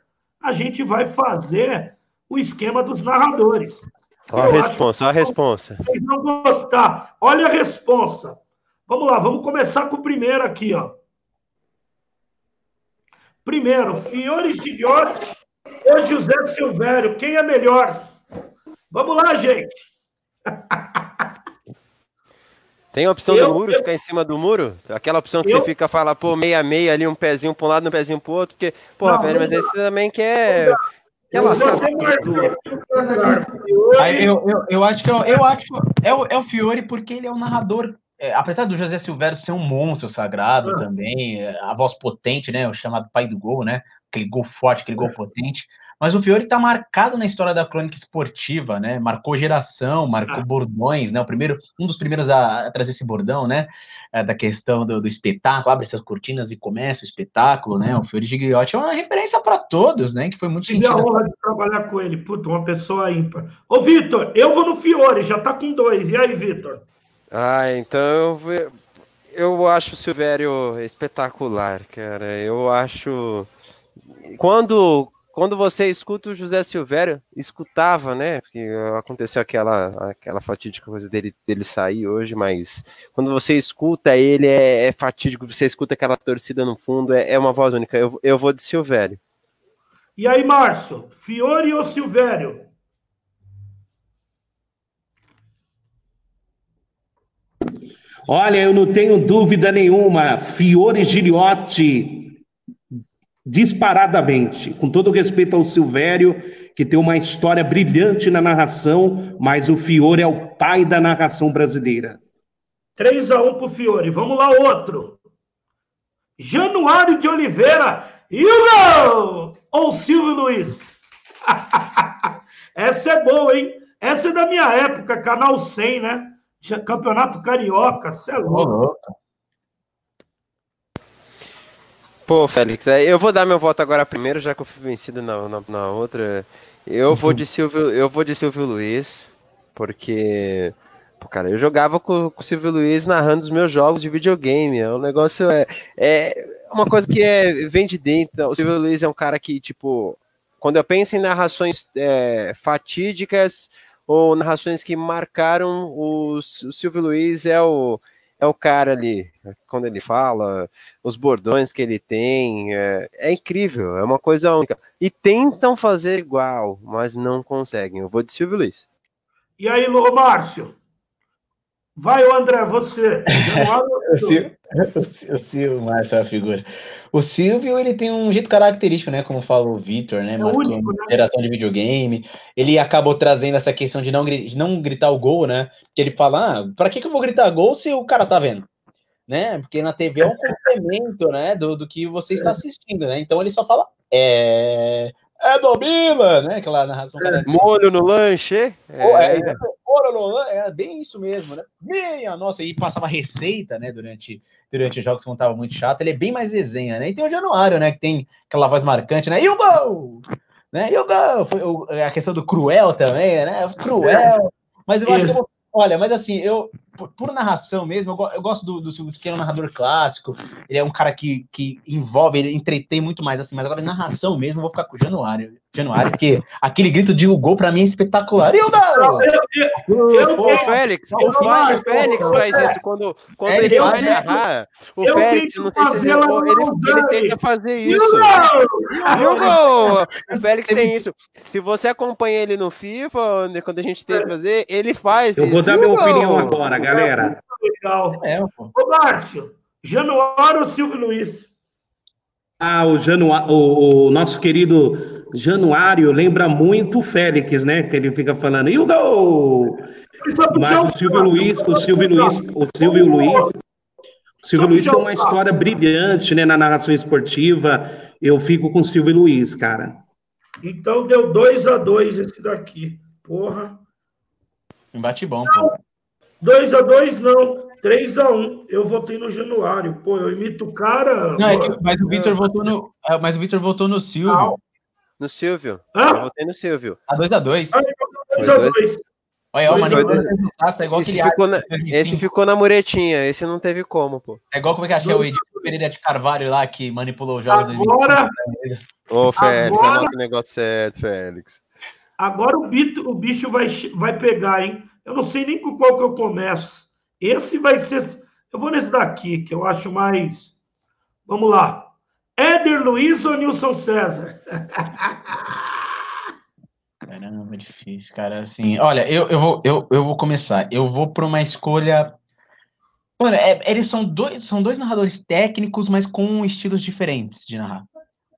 a gente vai fazer o esquema dos narradores. Olha a resposta, olha a resposta. Vocês não gostar. Olha a resposta. Vamos lá, vamos começar com o primeiro aqui, ó. Primeiro, Fiore Gigliotti ou José Silvério, quem é melhor? Vamos lá, gente. Tem a opção eu, do muro, eu, ficar em cima do muro? Aquela opção que eu, você fica, fala, pô, meia meia ali, um pezinho para um lado, um pezinho para o outro, porque, porra, velho, mas aí você também quer eu, eu, eu, acho que eu, eu acho que é o, é o Fiore porque ele é um narrador. É, apesar do José Silvério ser um monstro sagrado ah. também, a voz potente, né? O chamado pai do gol, né? Aquele gol forte, aquele gol potente. Mas o Fiore está marcado na história da crônica esportiva, né? Marcou geração, marcou ah. bordões, né? O primeiro, um dos primeiros a, a trazer esse bordão, né? É, da questão do, do, espetáculo, abre essas cortinas e começa o espetáculo, né? O Fiore Gigliotti é uma referência para todos, né? Que foi muito Tive sentido. a honra de trabalhar com ele, puta, uma pessoa ímpar. Ô, Vitor, eu vou no Fiore, já tá com dois. E aí, Vitor? Ah, então eu, eu acho o Silvério espetacular, cara. Eu acho. Quando quando você escuta o José Silvério, escutava, né? Porque aconteceu aquela, aquela fatídica coisa dele, dele sair hoje, mas quando você escuta ele, é, é fatídico, você escuta aquela torcida no fundo, é, é uma voz única. Eu, eu vou de Silvério. E aí, Márcio, Fiore ou Silvério? Olha, eu não tenho dúvida nenhuma. Fiore Giliotti disparadamente, com todo respeito ao Silvério, que tem uma história brilhante na narração, mas o Fiore é o pai da narração brasileira. 3 a 1 pro Fiore. Vamos lá, outro. Januário de Oliveira, Hugo! Ou Silvio Luiz? Essa é boa, hein? Essa é da minha época, Canal 100, né? Campeonato Carioca, você é louco. Pô, Félix, é, eu vou dar meu voto agora primeiro, já que eu fui vencido na, na, na outra. Eu vou de Silvio, eu vou de Silvio Luiz, porque Pô, cara, eu jogava com, com o Silvio Luiz narrando os meus jogos de videogame. O negócio é, é uma coisa que é, vem de dentro. O Silvio Luiz é um cara que, tipo, quando eu penso em narrações é, fatídicas ou narrações que marcaram, o, o Silvio Luiz é o, é o cara ali, quando ele fala, os bordões que ele tem, é, é, incrível, é uma coisa única. E tentam fazer igual, mas não conseguem. Eu vou de Silvio Luiz. E aí, Lô Márcio? Vai, André, você. o Silvio, Márcio é uma figura. O Silvio, ele tem um jeito característico, né? Como fala o Vitor, né? É único, né? Geração de videogame. Ele acabou trazendo essa questão de não, de não gritar o gol, né? Que ele fala, ah, pra que, que eu vou gritar gol se o cara tá vendo? Né? Porque na TV é um complemento, né? Do, do que você está assistindo, né? Então ele só fala, é... É Dobila, né? Aquela narração. É, molho no lanche. É, é, é, molho no lanche, é bem isso mesmo, né? Minha nossa, e passava receita, né? Durante, durante os jogos que tava muito chato. Ele é bem mais desenha, né? E tem o Januário, né? Que tem aquela voz marcante, né? E o gol! Né? E o gol! Foi o, a questão do cruel também, né? Cruel. Mas eu acho que eu vou Olha, mas assim, eu, por, por narração mesmo, eu, eu gosto do, do Silvio que é um narrador clássico, ele é um cara que, que envolve, ele entretém muito mais, assim, mas agora narração mesmo, eu vou ficar com o Januário. Januário, porque aquele grito de gol pra mim é espetacular. E o gol! O Félix, o, o Félix faz isso quando, quando é, ele vai narrar. O Félix, não sei se ele, ele, ele tenta fazer isso. E o gol! O Félix tem isso. Se você acompanha ele no FIFA, quando a gente tem que fazer, ele faz eu isso. Eu vou dar minha opinião agora, galera. Legal. É, Ô, Márcio, Januário ou Silvio Luiz? Ah, o, Januário, o, o nosso querido Januário lembra muito o Félix, né? Que ele fica falando, e o gol! Mas o Silvio Luiz, o Silvio Luiz, o Silvio Luiz, o Silvio Luiz tem uma história brilhante, né, na narração esportiva. Eu fico com o Silvio Luiz, cara. Então deu 2 a 2 esse daqui. Porra. Embate bom, pô. 2 a 2 não. 3 a 1 Eu votei no Januário. Pô, eu imito o cara. Não, é que, mas o Vitor votou no. É, mas o Vitor votou no Silvio. Não. No Silvio. Hã? Eu votei no Silvio. A 2x2. 2x2. Olha, o é igual esse, ficou na, esse ficou na muretinha, esse não teve como, pô. É igual como é que achei o Edith Pereira de Carvalho lá, que manipulou os jogos Agora, Ô, Félix, agora, anota o negócio certo, Félix. Agora o, bito, o bicho vai, vai pegar, hein? Eu não sei nem com qual que eu começo. Esse vai ser. Eu vou nesse daqui, que eu acho mais. Vamos lá. Éder Luiz ou Nilson César? Caramba, difícil, cara. Assim, olha, eu, eu, vou, eu, eu vou começar. Eu vou para uma escolha. Mano, é, eles são dois, são dois narradores técnicos, mas com estilos diferentes de narrar.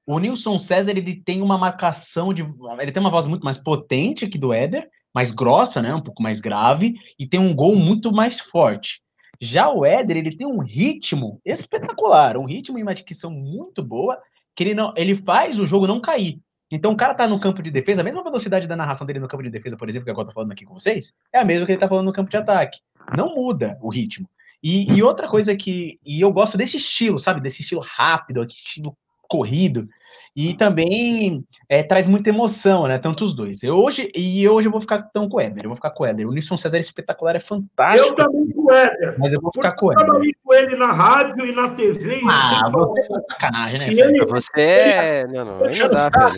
O Nilson César ele tem uma marcação de. Ele tem uma voz muito mais potente que do Éder, mais grossa, né? Um pouco mais grave, e tem um gol muito mais forte. Já o Éder, ele tem um ritmo espetacular, um ritmo e uma dicção muito boa, que ele não, ele faz o jogo não cair. Então o cara tá no campo de defesa, a mesma velocidade da narração dele no campo de defesa, por exemplo, que agora eu tô falando aqui com vocês, é a mesma que ele tá falando no campo de ataque. Não muda o ritmo. E, e outra coisa que. E eu gosto desse estilo, sabe? Desse estilo rápido, aquele estilo corrido. E também é, traz muita emoção, né? Tanto os dois. Eu hoje, e hoje eu vou ficar tão com o Éder. Eu vou ficar com o Éder. O Nilson César é espetacular, é fantástico. Eu também com o Éder. Mas eu vou ficar com o Éder. Eu também com ele na rádio e na TV. Ah, você é sacanagem, né? E ele, você é. Não, não, não dá,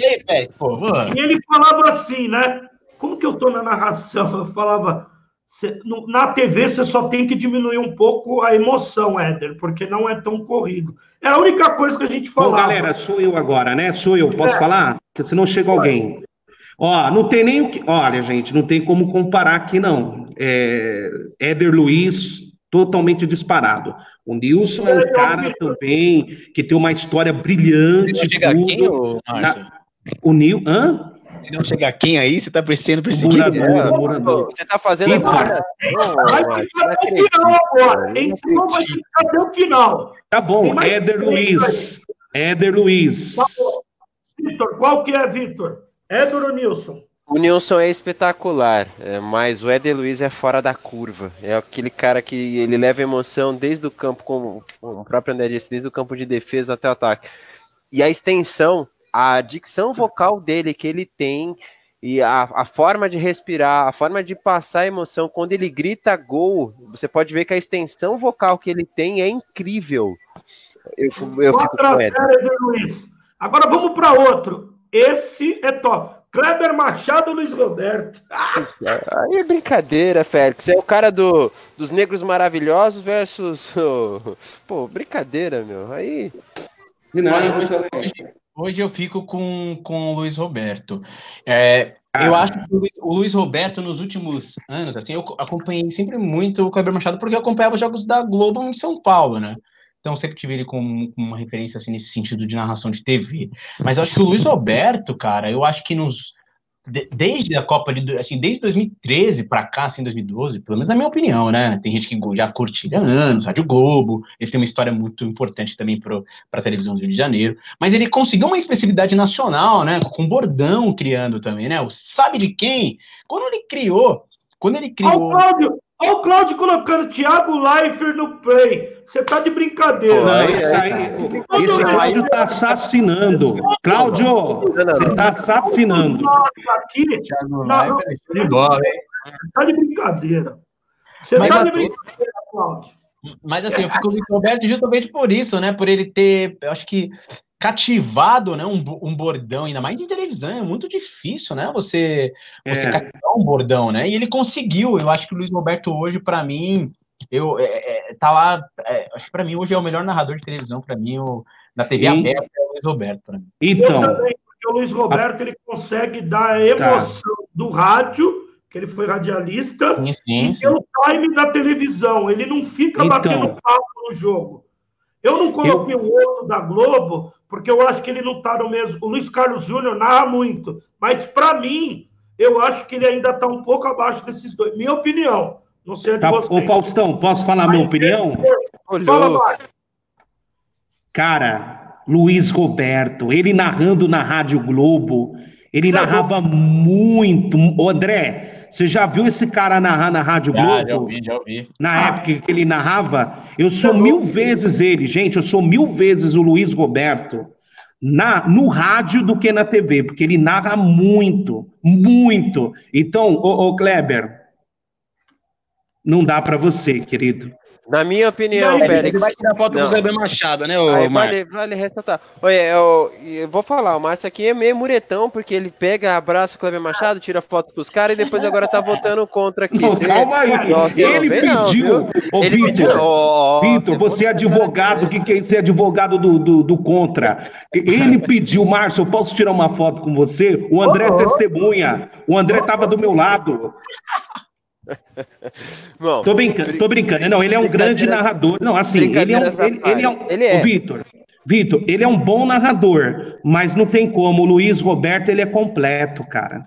E ele falava assim, né? Como que eu tô na narração? Eu falava na TV você só tem que diminuir um pouco a emoção, Éder, porque não é tão corrido. É a única coisa que a gente fala. galera, sou eu agora, né? Sou eu. Posso é. falar? Porque senão chega alguém. Ó, não tem nem o que. Olha, gente, não tem como comparar aqui, não. É... Éder Luiz, totalmente disparado. O Nilson é um é, cara também que tem uma história brilhante. Chega aqui, ô, O Nil. Hã? Não chegar quem aí, você tá sendo perseguido. Morador, morador. Você tá fazendo agora. Vai ficar até o final agora. Então vai ficar até o final. Tá bom, Éder Luiz. Éder Luiz. Vitor, qual que é, Vitor? Éder ou Nilson? O Nilson é espetacular, é, mas o Éder Luiz é fora da curva. É aquele cara que ele leva emoção desde o campo, como o próprio André disse, desde o campo de defesa até o ataque. E a extensão a dicção vocal dele que ele tem e a, a, forma de respirar, a forma de passar a emoção, quando ele grita gol, você pode ver que a extensão vocal que ele tem é incrível. Eu, eu fico com ele. Agora vamos para outro. Esse é top. Kleber Machado Luiz Roberto. Aí é brincadeira, Félix. É o cara do, dos Negros Maravilhosos versus. Oh, pô, brincadeira, meu. Aí. Não, hoje, Hoje eu fico com, com o Luiz Roberto. É, eu acho que o Luiz, Roberto, nos últimos anos, assim, eu acompanhei sempre muito o Kleber Machado, porque eu acompanhava os jogos da Globo em São Paulo, né? então sempre tive ele como, como uma referência assim, nesse sentido de narração de TV. Mas eu acho que o Luiz Roberto, cara, eu acho que nos desde a Copa de assim, desde 2013 para cá, assim, 2012, pelo menos na minha opinião, né? Tem gente que já curte há anos, Rádio Globo, ele tem uma história muito importante também para a televisão do Rio de Janeiro, mas ele conseguiu uma expressividade nacional, né? Com bordão criando também, né? O sabe de quem? Quando ele criou, quando ele criou. Olha o Cláudio, olha o Cláudio colocando Thiago Leifert no play. Você tá de brincadeira. Esse, aí, esse Cláudio tá assassinando. Cláudio, você tá assassinando. Aqui, de hein? Tá de brincadeira. Você Mas tá de brincadeira, Cláudio. Mas assim, eu fico com o Roberto justamente por isso, né? Por ele ter, eu acho que cativado, né? Um, um bordão, ainda mais em televisão, é muito difícil, né? Você, você é. cativar um bordão, né? E ele conseguiu. Eu acho que o Luiz Roberto hoje, para mim, eu é, é, tá lá. É, acho que para mim hoje é o melhor narrador de televisão. Para mim, o, na TV Sim. aberta é o Luiz Roberto. Pra mim. Então, eu também, porque o Luiz Roberto ele consegue dar a emoção tá. do rádio que ele foi radialista, sim, sim, e pelo time da televisão. Ele não fica então, batendo papo no jogo. Eu não coloquei o outro da Globo, porque eu acho que ele não está no mesmo. O Luiz Carlos Júnior narra muito, mas para mim, eu acho que ele ainda está um pouco abaixo desses dois. Minha opinião. Não sei tá, Ô, Faustão, posso falar a minha opinião? Fala, Cara, Luiz Roberto, ele narrando na Rádio Globo, ele Você narrava é muito. Ô, André, você já viu esse cara narrar na Rádio já, Globo? Já ouvi, já ouvi. Na ah. época que ele narrava, eu sou mil vezes ele, gente, eu sou mil vezes o Luiz Roberto na, no rádio do que na TV, porque ele narra muito, muito. Então, ô, ô Kleber, não dá para você, querido. Na minha opinião, não, Félix. Ele vai tirar foto não. do Kleber Machado, né, ô, vale, vale ressaltar. Olha, eu, eu, vou falar, o Márcio aqui é meio muretão, porque ele pega, abraça o Kleber Machado, tira foto com os caras e depois agora tá votando contra aqui. Não, calma aí. Nossa, ele pediu. Ô, ele Vitor, pediu, Vitor, você é advogado, o que, que é isso? É advogado do, do, do, contra. Ele pediu, Márcio, eu posso tirar uma foto com você? O André oh, testemunha. O André tava do meu lado. Bom, tô brincando, tô brincando. Não, ele é um grande narrador. Não, assim, ele é um, ele, ele é um, ele é. Vitor, Vitor, ele é um bom narrador, mas não tem como. O Luiz Roberto, ele é completo, cara.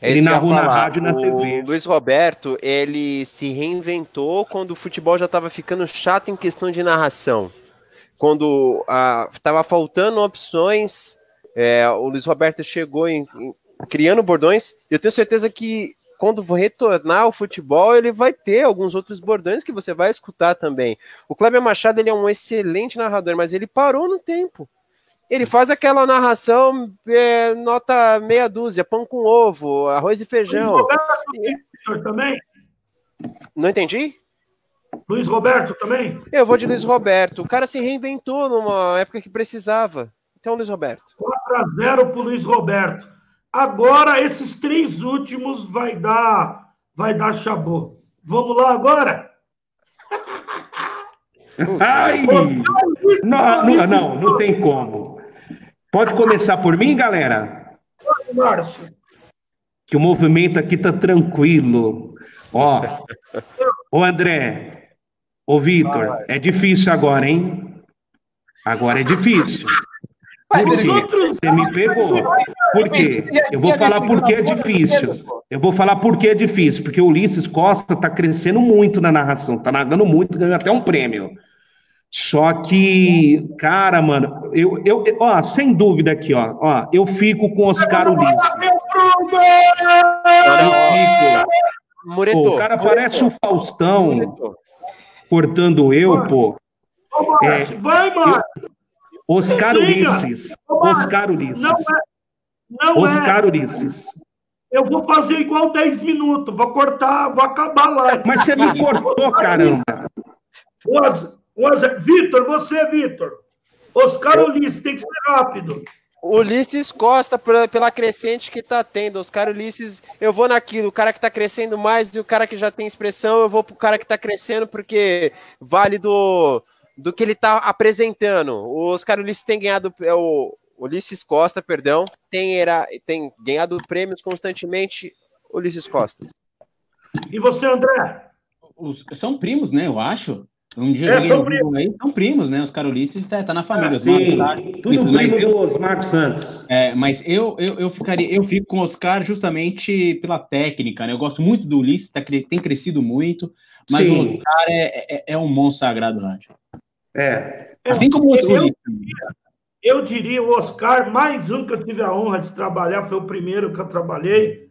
É ele narrou na rádio e na o TV. Luiz Roberto, ele se reinventou quando o futebol já estava ficando chato em questão de narração. Quando estava ah, faltando opções, é, o Luiz Roberto chegou em, em, criando bordões. Eu tenho certeza que quando retornar ao futebol, ele vai ter alguns outros bordões que você vai escutar também. O Kleber Machado ele é um excelente narrador, mas ele parou no tempo. Ele faz aquela narração é, nota meia dúzia, pão com ovo, arroz e feijão. Luiz Roberto também? Não entendi? Luiz Roberto também? Eu vou de Luiz Roberto. O cara se reinventou numa época que precisava. Então, Luiz Roberto. 4x0 pro Luiz Roberto. Agora, esses três últimos vai dar, vai dar chabô. Vamos lá agora? Ai, não, não, não, não tem como. Pode começar por mim, galera? Márcio. Que o movimento aqui tá tranquilo. Ó, ô André, ô Vitor, é difícil agora, hein? Agora é difícil. Por quê? Você me pegou. Por quê? Eu vou falar por que é difícil. Eu vou falar por que é difícil. Porque o Ulisses Costa está crescendo muito na narração, está narrando muito, ganhou até um prêmio. Só que, cara, mano, eu, eu, ó, sem dúvida aqui, ó, ó, eu fico com Oscar Ulisses. Eu fico. Pô, o cara parece o Faustão cortando eu, pô. É, vai, mano! Oscar Ulisses. Oscar Ulisses. Não é. Não Oscar é. Ulisses. Eu vou fazer igual 10 minutos, vou cortar, vou acabar lá. Mas você me cortou, caramba. Vitor, você, Vitor. Oscar Ulisses, tem que ser rápido. Ulisses Costa, pela crescente que tá tendo. Oscar Ulisses, eu vou naquilo. O cara que tá crescendo mais e o cara que já tem expressão, eu vou pro cara que tá crescendo, porque vale do do que ele está apresentando. O Oscar Ulisses tem ganhado, é o Ulisses Costa, perdão, tem, era, tem ganhado prêmios constantemente. Ulisses Costa. E você, André? Os, são primos, né? Eu acho. Um dia é, são, primos. Aí, são primos, né? Os Carolices tá, tá na família. Ah, sim, tudo primo mas do Osmar Santos. É, mas eu, eu, eu ficaria, eu fico com o Oscar justamente pela técnica, né? Eu gosto muito do Ulisses, tá, tem crescido muito, mas sim. o Oscar é, é, é um monstro sagrado rádio. É. Assim como o Ulisses. Eu diria o Oscar, mais um que eu tive a honra de trabalhar, foi o primeiro que eu trabalhei.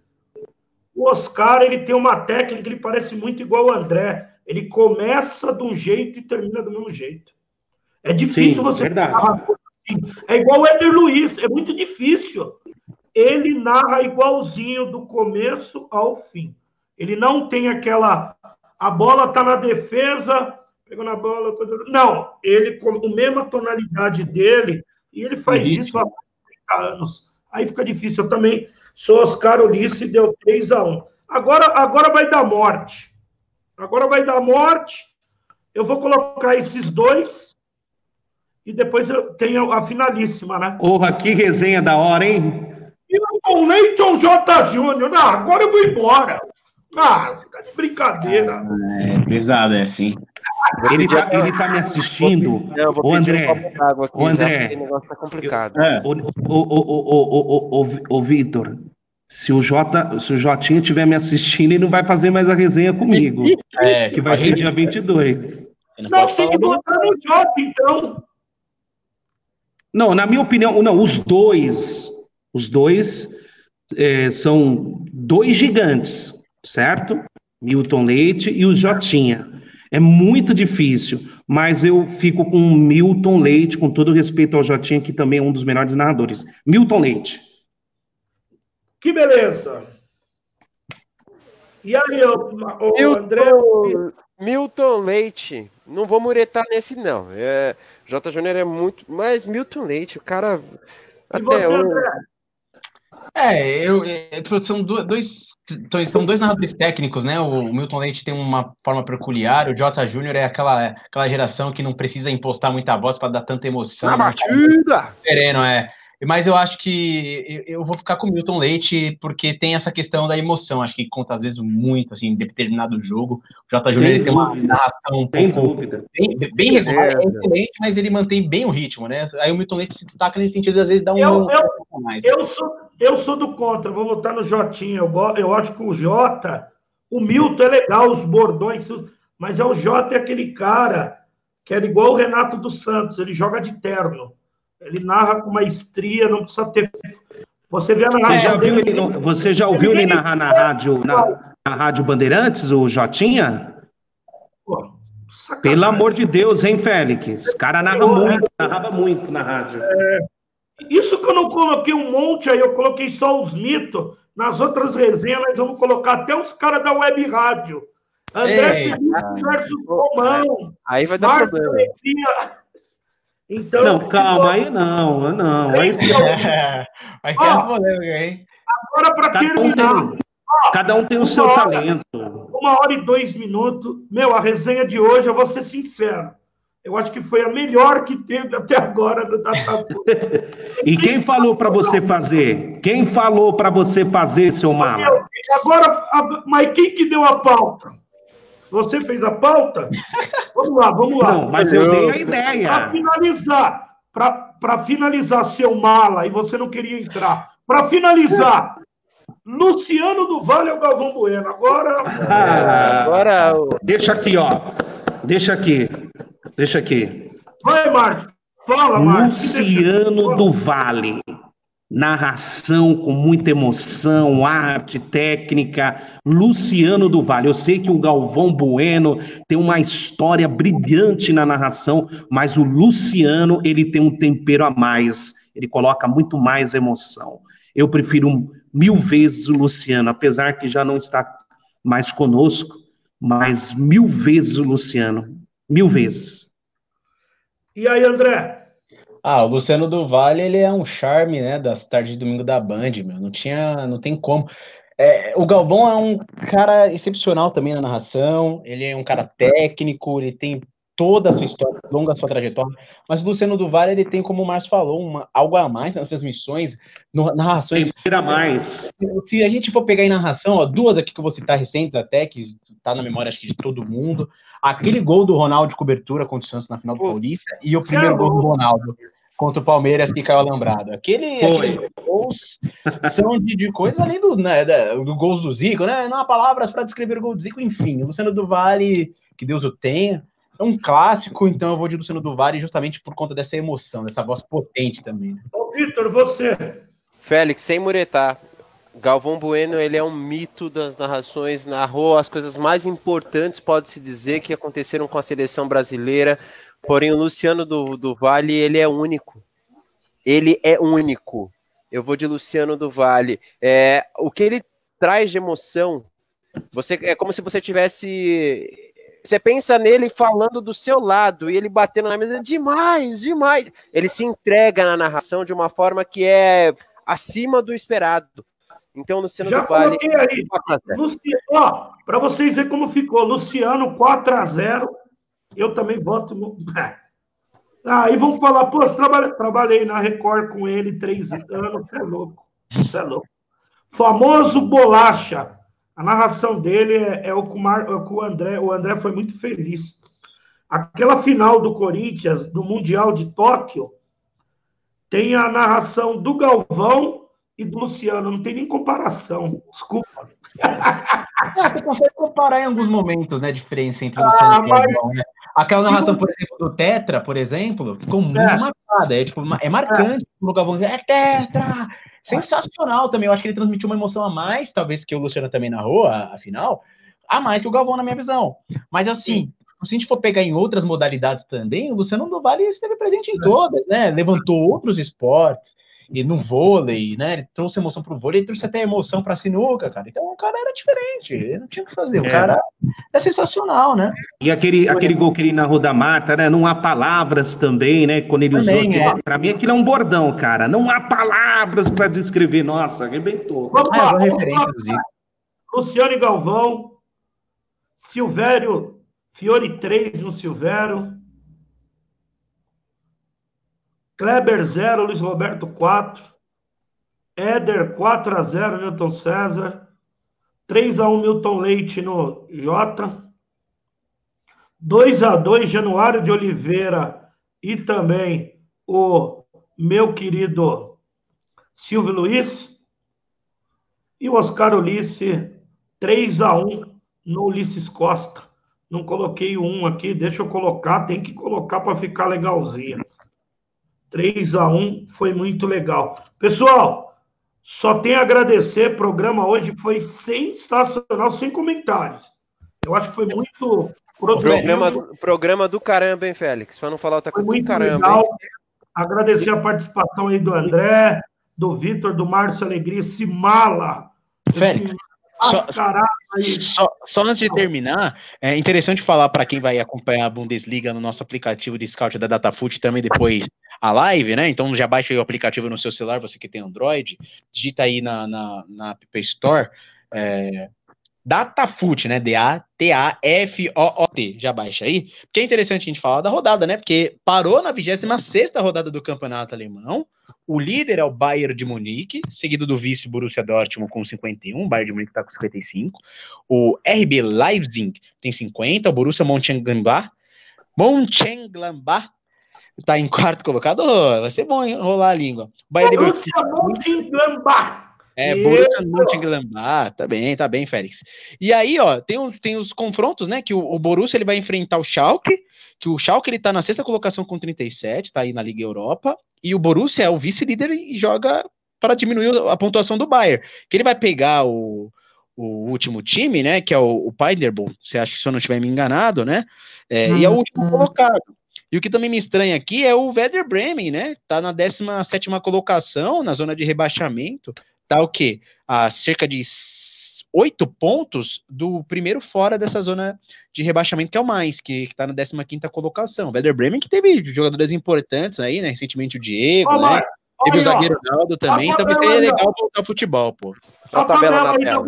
O Oscar, ele tem uma técnica, ele parece muito igual o André. Ele começa de um jeito e termina do mesmo jeito. É difícil Sim, você. Verdade. Assim. É igual o Eder Luiz, é muito difícil. Ele narra igualzinho do começo ao fim. Ele não tem aquela. A bola tá na defesa, pegou na bola. Não, ele com a mesma tonalidade dele e ele faz isso há 30 anos. Aí fica difícil. Eu também sou Oscar Ulisses, deu 3 a 1 Agora, agora vai dar morte. Agora vai dar morte. Eu vou colocar esses dois. E depois eu tenho a finalíssima, né? Porra, que resenha da hora, hein? o Leighton J. Júnior. Não, agora eu vou embora. Ah, fica de brincadeira. Ah, é pesado, é assim. Ele tá, ele tá me assistindo. Não, o André, um aqui, o André, o negócio tá complicado. É. O, o, o, o, o, o Vitor, se o J, se o Jotinha estiver me assistindo, ele não vai fazer mais a resenha comigo. É, que vai ser dia 22. Não, tem que botar no Jota, então. Não, na minha opinião, não, os dois, os dois é, são dois gigantes, certo? Milton Leite e o Jotinha. É muito difícil, mas eu fico com o Milton Leite, com todo respeito ao Jotinha, que também é um dos melhores narradores. Milton Leite. Que beleza! E aí, o, o Milton, André? Milton Leite. Não vou muretar nesse, não. É, J. Júnior é muito. Mas Milton Leite, o cara. E até você, André? É, eu, é, são dois, são dois narradores técnicos, né? O Milton Leite tem uma forma peculiar, o Jota Júnior é aquela, aquela geração que não precisa impostar muita voz para dar tanta emoção. Na batida! Sereno, é. Mas eu acho que eu vou ficar com o Milton Leite, porque tem essa questão da emoção. Acho que conta às vezes muito, assim, em determinado jogo. O J. Júnior tem uma narração um dúvida. bem, bem regular, é, é excelente, mas ele mantém bem o ritmo, né? Aí o Milton Leite se destaca nesse sentido, às vezes dá um. Eu, eu, mais. eu, sou, eu sou do contra, vou votar no Jotinha. Eu, eu acho que o Jota, o Milton é legal, os bordões, mas é o Jota é aquele cara que era igual o Renato dos Santos, ele joga de terno. Ele narra com maestria, não precisa ter. Você vê a narração. Você já, viu ele, ele, você já ouviu ele, ele narrar na rádio, na, na Rádio Bandeirantes, o Jotinha? Pô, Pelo amor de Deus, hein, Félix? O cara narra muito, narrava muito na rádio. É, isso que eu não coloquei um monte aí, eu coloquei só os mitos. Nas outras resenhas, nós vamos colocar até os caras da web rádio. André Ei, Felipe versus Romão. Aí vai dar Marcos problema. Então, não, calma, aí não, não. Aí é, vai ter polêmica, hein? Agora, para terminar. Um tem, ó, cada um tem o seu hora, talento. Uma hora e dois minutos. Meu, a resenha de hoje, eu vou ser sincero. Eu acho que foi a melhor que teve até agora no Datafolha. e quem falou para você fazer? Quem falou para você fazer, seu mala? Agora, mas quem que deu a pauta? Você fez a pauta? Vamos lá, vamos lá. Não, mas eu dei a ideia. Para finalizar, para finalizar seu mala, e você não queria entrar. Para finalizar, Luciano do Vale ou Galvão Bueno? Agora. Ah, agora. Deixa aqui, ó. Deixa aqui. Deixa aqui. Vai, Márcio. Fala, Márcio. Luciano do Vale narração com muita emoção, arte, técnica. Luciano do Vale. Eu sei que o Galvão Bueno tem uma história brilhante na narração, mas o Luciano, ele tem um tempero a mais. Ele coloca muito mais emoção. Eu prefiro mil vezes o Luciano, apesar que já não está mais conosco, mas mil vezes o Luciano. Mil vezes. E aí, André? Ah, o Luciano do Vale, ele é um charme, né, das tardes de domingo da Band, meu, não tinha, não tem como. É, o Galvão é um cara excepcional também na narração, ele é um cara técnico, ele tem toda a sua história, longa a sua trajetória, mas o Luciano do Vale, ele tem, como o Márcio falou, uma, algo a mais nas transmissões, no, narrações. Tira mais. Se, se, a gente for pegar em narração, ó, duas aqui que eu vou citar recentes até, que tá na memória, acho que, de todo mundo, aquele gol do Ronaldo de cobertura contra o Santos na final do Paulista, e o primeiro gol do Ronaldo contra o Palmeiras que caiu alambrado. Aquele, aqueles gols são de, de coisa além do, né, do gols do Zico, né? Não há palavras para descrever o gol do Zico, enfim. O Luciano do Vale, que Deus o tenha, é um clássico, então eu vou de Luciano do Vale justamente por conta dessa emoção, dessa voz potente também. Né? Ô, Vitor, você. Félix, sem muretar. Galvão Bueno, ele é um mito das narrações, narrou as coisas mais importantes, pode-se dizer, que aconteceram com a seleção brasileira, porém o Luciano do, do Vale, ele é único. Ele é único. Eu vou de Luciano do Vale. É, o que ele traz de emoção, você é como se você tivesse você pensa nele falando do seu lado e ele batendo na mesa demais, demais. Ele se entrega na narração de uma forma que é acima do esperado. Então, Luciano Já do Vale. aí. Luciano, ó, para vocês verem como ficou. Luciano 4 a 0 Eu também voto no. Ah, e vamos falar, pô, trabalhei, trabalhei na Record com ele três anos. Você é louco. Você é louco. Famoso bolacha. A narração dele é, é, o, com Mar, é com o André. O André foi muito feliz. Aquela final do Corinthians, do Mundial de Tóquio, tem a narração do Galvão e do Luciano. Não tem nem comparação. Desculpa. É, você consegue comparar em alguns momentos, né? A diferença entre o Luciano ah, e o Galvão, né? Aquela narração, por exemplo, do Tetra, por exemplo, ficou muito é. marcada. É, tipo, é marcante. É. O Galvão é Tetra! Sensacional também. Eu acho que ele transmitiu uma emoção a mais, talvez que o Luciano também narrou, a, a final, a mais que o Galvão, na minha visão. Mas assim, se a gente for pegar em outras modalidades também, o Luciano do Vale esteve presente em é. todas, né? Levantou outros esportes e no vôlei, né? Ele trouxe emoção pro vôlei, ele trouxe até emoção pra sinuca, cara. Então o cara era diferente, ele não tinha o que fazer. O é. cara é sensacional, né? E aquele, aquele gol que ele narrou da Marta, né? Não há palavras também, né? Quando ele também, usou aquilo. É. Pra mim aquilo é um bordão, cara. Não há palavras para descrever. Nossa, arrebentou. Vamos ah, lá, referência, Luciano e Galvão, Silvério, Fiore 3 no Silvério. Kleber 0, Luiz Roberto 4. Éder 4 a 0, Milton César. 3 a 1 Milton Leite no J. 2 a 2 Januário de Oliveira e também o meu querido Silvio Luiz. E o Oscar Ulisses 3 a 1 no Ulisses Costa. Não coloquei o 1 aqui, deixa eu colocar, tem que colocar para ficar legalzinho. 3 a 1 foi muito legal. Pessoal, só tenho a agradecer. O programa hoje foi sensacional, sem comentários. Eu acho que foi muito Programa, programa do caramba, hein, Félix? Para não falar outra coisa, muito caramba. Legal. Agradecer a participação aí do André, do Vitor, do Márcio Alegria, esse mala. Félix, esse só, só, só, antes de terminar, é interessante falar para quem vai acompanhar a Bundesliga no nosso aplicativo de scout da Datafoot também depois a live, né? Então já baixa o aplicativo no seu celular, você que tem Android, digita aí na, na, na App Store é, Datafoot, né? D-A-T-A-F-O-O-T. Já baixa aí. Porque é interessante a gente falar da rodada, né? Porque parou na 26 rodada do campeonato alemão. O líder é o Bayern de Munique, seguido do vice Borussia Dortmund com 51. O Bayern de Munique está com 55. O RB Leipzig tem 50. O Borussia Mönchengladbach. Mönchengladbach está em quarto colocado. Oh, vai ser bom enrolar a língua. Bayern Borussia Mönchengladbach. É, Borussia Mönchengladbach, tá bem, tá bem, Félix. E aí, ó, tem os, tem os confrontos, né, que o, o Borussia ele vai enfrentar o Schalke, que o Schalke ele tá na sexta colocação com 37, tá aí na Liga Europa, e o Borussia é o vice-líder e joga para diminuir a pontuação do Bayern, que ele vai pegar o, o último time, né, que é o, o Paderborn, se acha que se eu não estiver me enganado, né, é, e é o último colocado. E o que também me estranha aqui é o Werder Bremen, né? Tá na 17 colocação, na zona de rebaixamento tá o quê? A cerca de oito pontos do primeiro fora dessa zona de rebaixamento, que é o mais, que, está na 15 colocação. O Werder Bremen, que teve jogadores importantes aí, né? Recentemente o Diego, oh, né? Teve o zagueiro Naldo também, então vai ser legal voltar ao futebol, pô. A, a tabela, tabela na tela.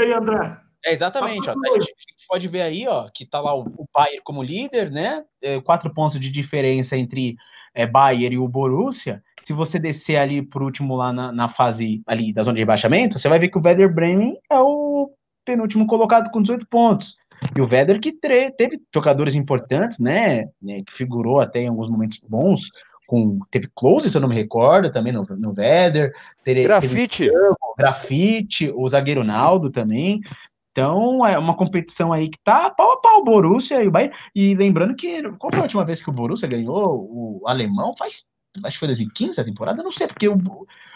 Aí, André. É, exatamente. Ó, a, gente, pode ver aí, ó, que tá lá o, o Bayern como líder, né? É, quatro pontos de diferença entre é, Bayern e o Borussia. Se você descer ali por último lá na, na, fase ali da zona de rebaixamento, você vai ver que o Werder Bremen é o penúltimo colocado com 18 pontos. E o Werder que teve jogadores importantes, né, né? Que figurou até em alguns momentos bons, com teve close, se eu não me recordo, também no, no Vedder. Teve, grafite. Teve, grafite, o zagueiro Naldo também. Então, é uma competição aí que tá pau a pau, o Borussia e o Bayern. E lembrando que, qual foi a última vez que o Borussia ganhou o alemão? Faz acho que foi 2015 a temporada, não sei, porque o.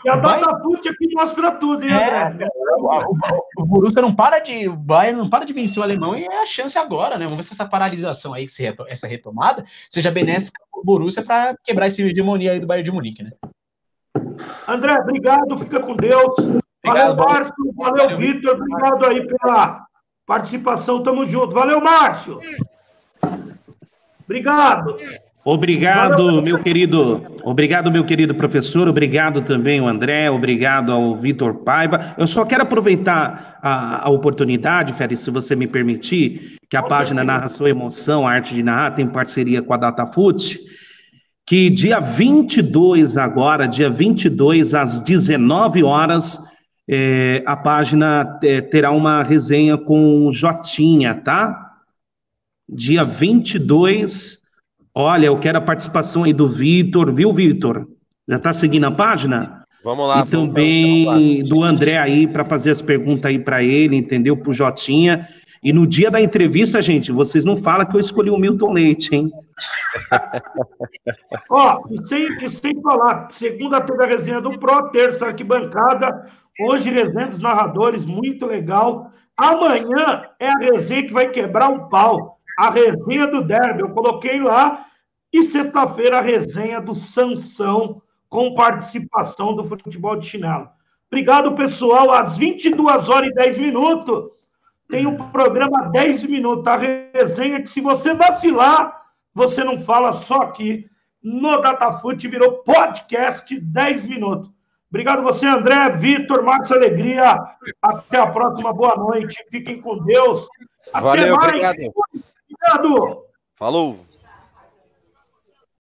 E a Datafute aqui mostra tudo, hein, é, André? O, o, o, Borussia não para de. O Bayern não para de vencer o alemão e é a chance agora, né? Vamos ver se essa paralisação aí, essa retomada, seja benéfica para o Borussia para quebrar essa hegemonia aí do Bayern de Munique, né? André, obrigado, fica com Deus. Obrigado, valeu, Márcio. Valeu, valeu Vitor. Obrigado aí pela participação. Tamo junto. Valeu, Márcio. Obrigado. Obrigado, meu querido. Obrigado, meu querido professor. Obrigado também, o André. Obrigado ao Vitor Paiva. Eu só quero aproveitar a, a oportunidade, Félix, se você me permitir, que a página Narração Emoção, a Arte de Narrar, tem parceria com a Datafute, que dia 22 agora, dia 22 às 19 horas, é, a página é, terá uma resenha com o Jotinha, tá? Dia 22 Olha, eu quero a participação aí do Vitor, viu, Vitor? Já está seguindo a página? Vamos lá. E também do André aí para fazer as perguntas aí para ele, entendeu? Para o Jotinha. E no dia da entrevista, gente, vocês não falam que eu escolhi o Milton Leite, hein? Ó, oh, e, sem, e sem falar, segunda teve a resenha do Pro, terça arquibancada, hoje resenha dos narradores, muito legal. Amanhã é a resenha que vai quebrar o pau a resenha do Derby, eu coloquei lá, e sexta-feira a resenha do Sansão, com participação do futebol de chinelo. Obrigado, pessoal. Às 22 horas e 10 minutos, tem o um programa 10 minutos, a resenha que se você vacilar, você não fala só aqui no Datafute, virou podcast 10 minutos. Obrigado você, André, Vitor, Marcos Alegria. Até a próxima. Boa noite. Fiquem com Deus. Até Valeu, mais. obrigado. Obrigado. Falou.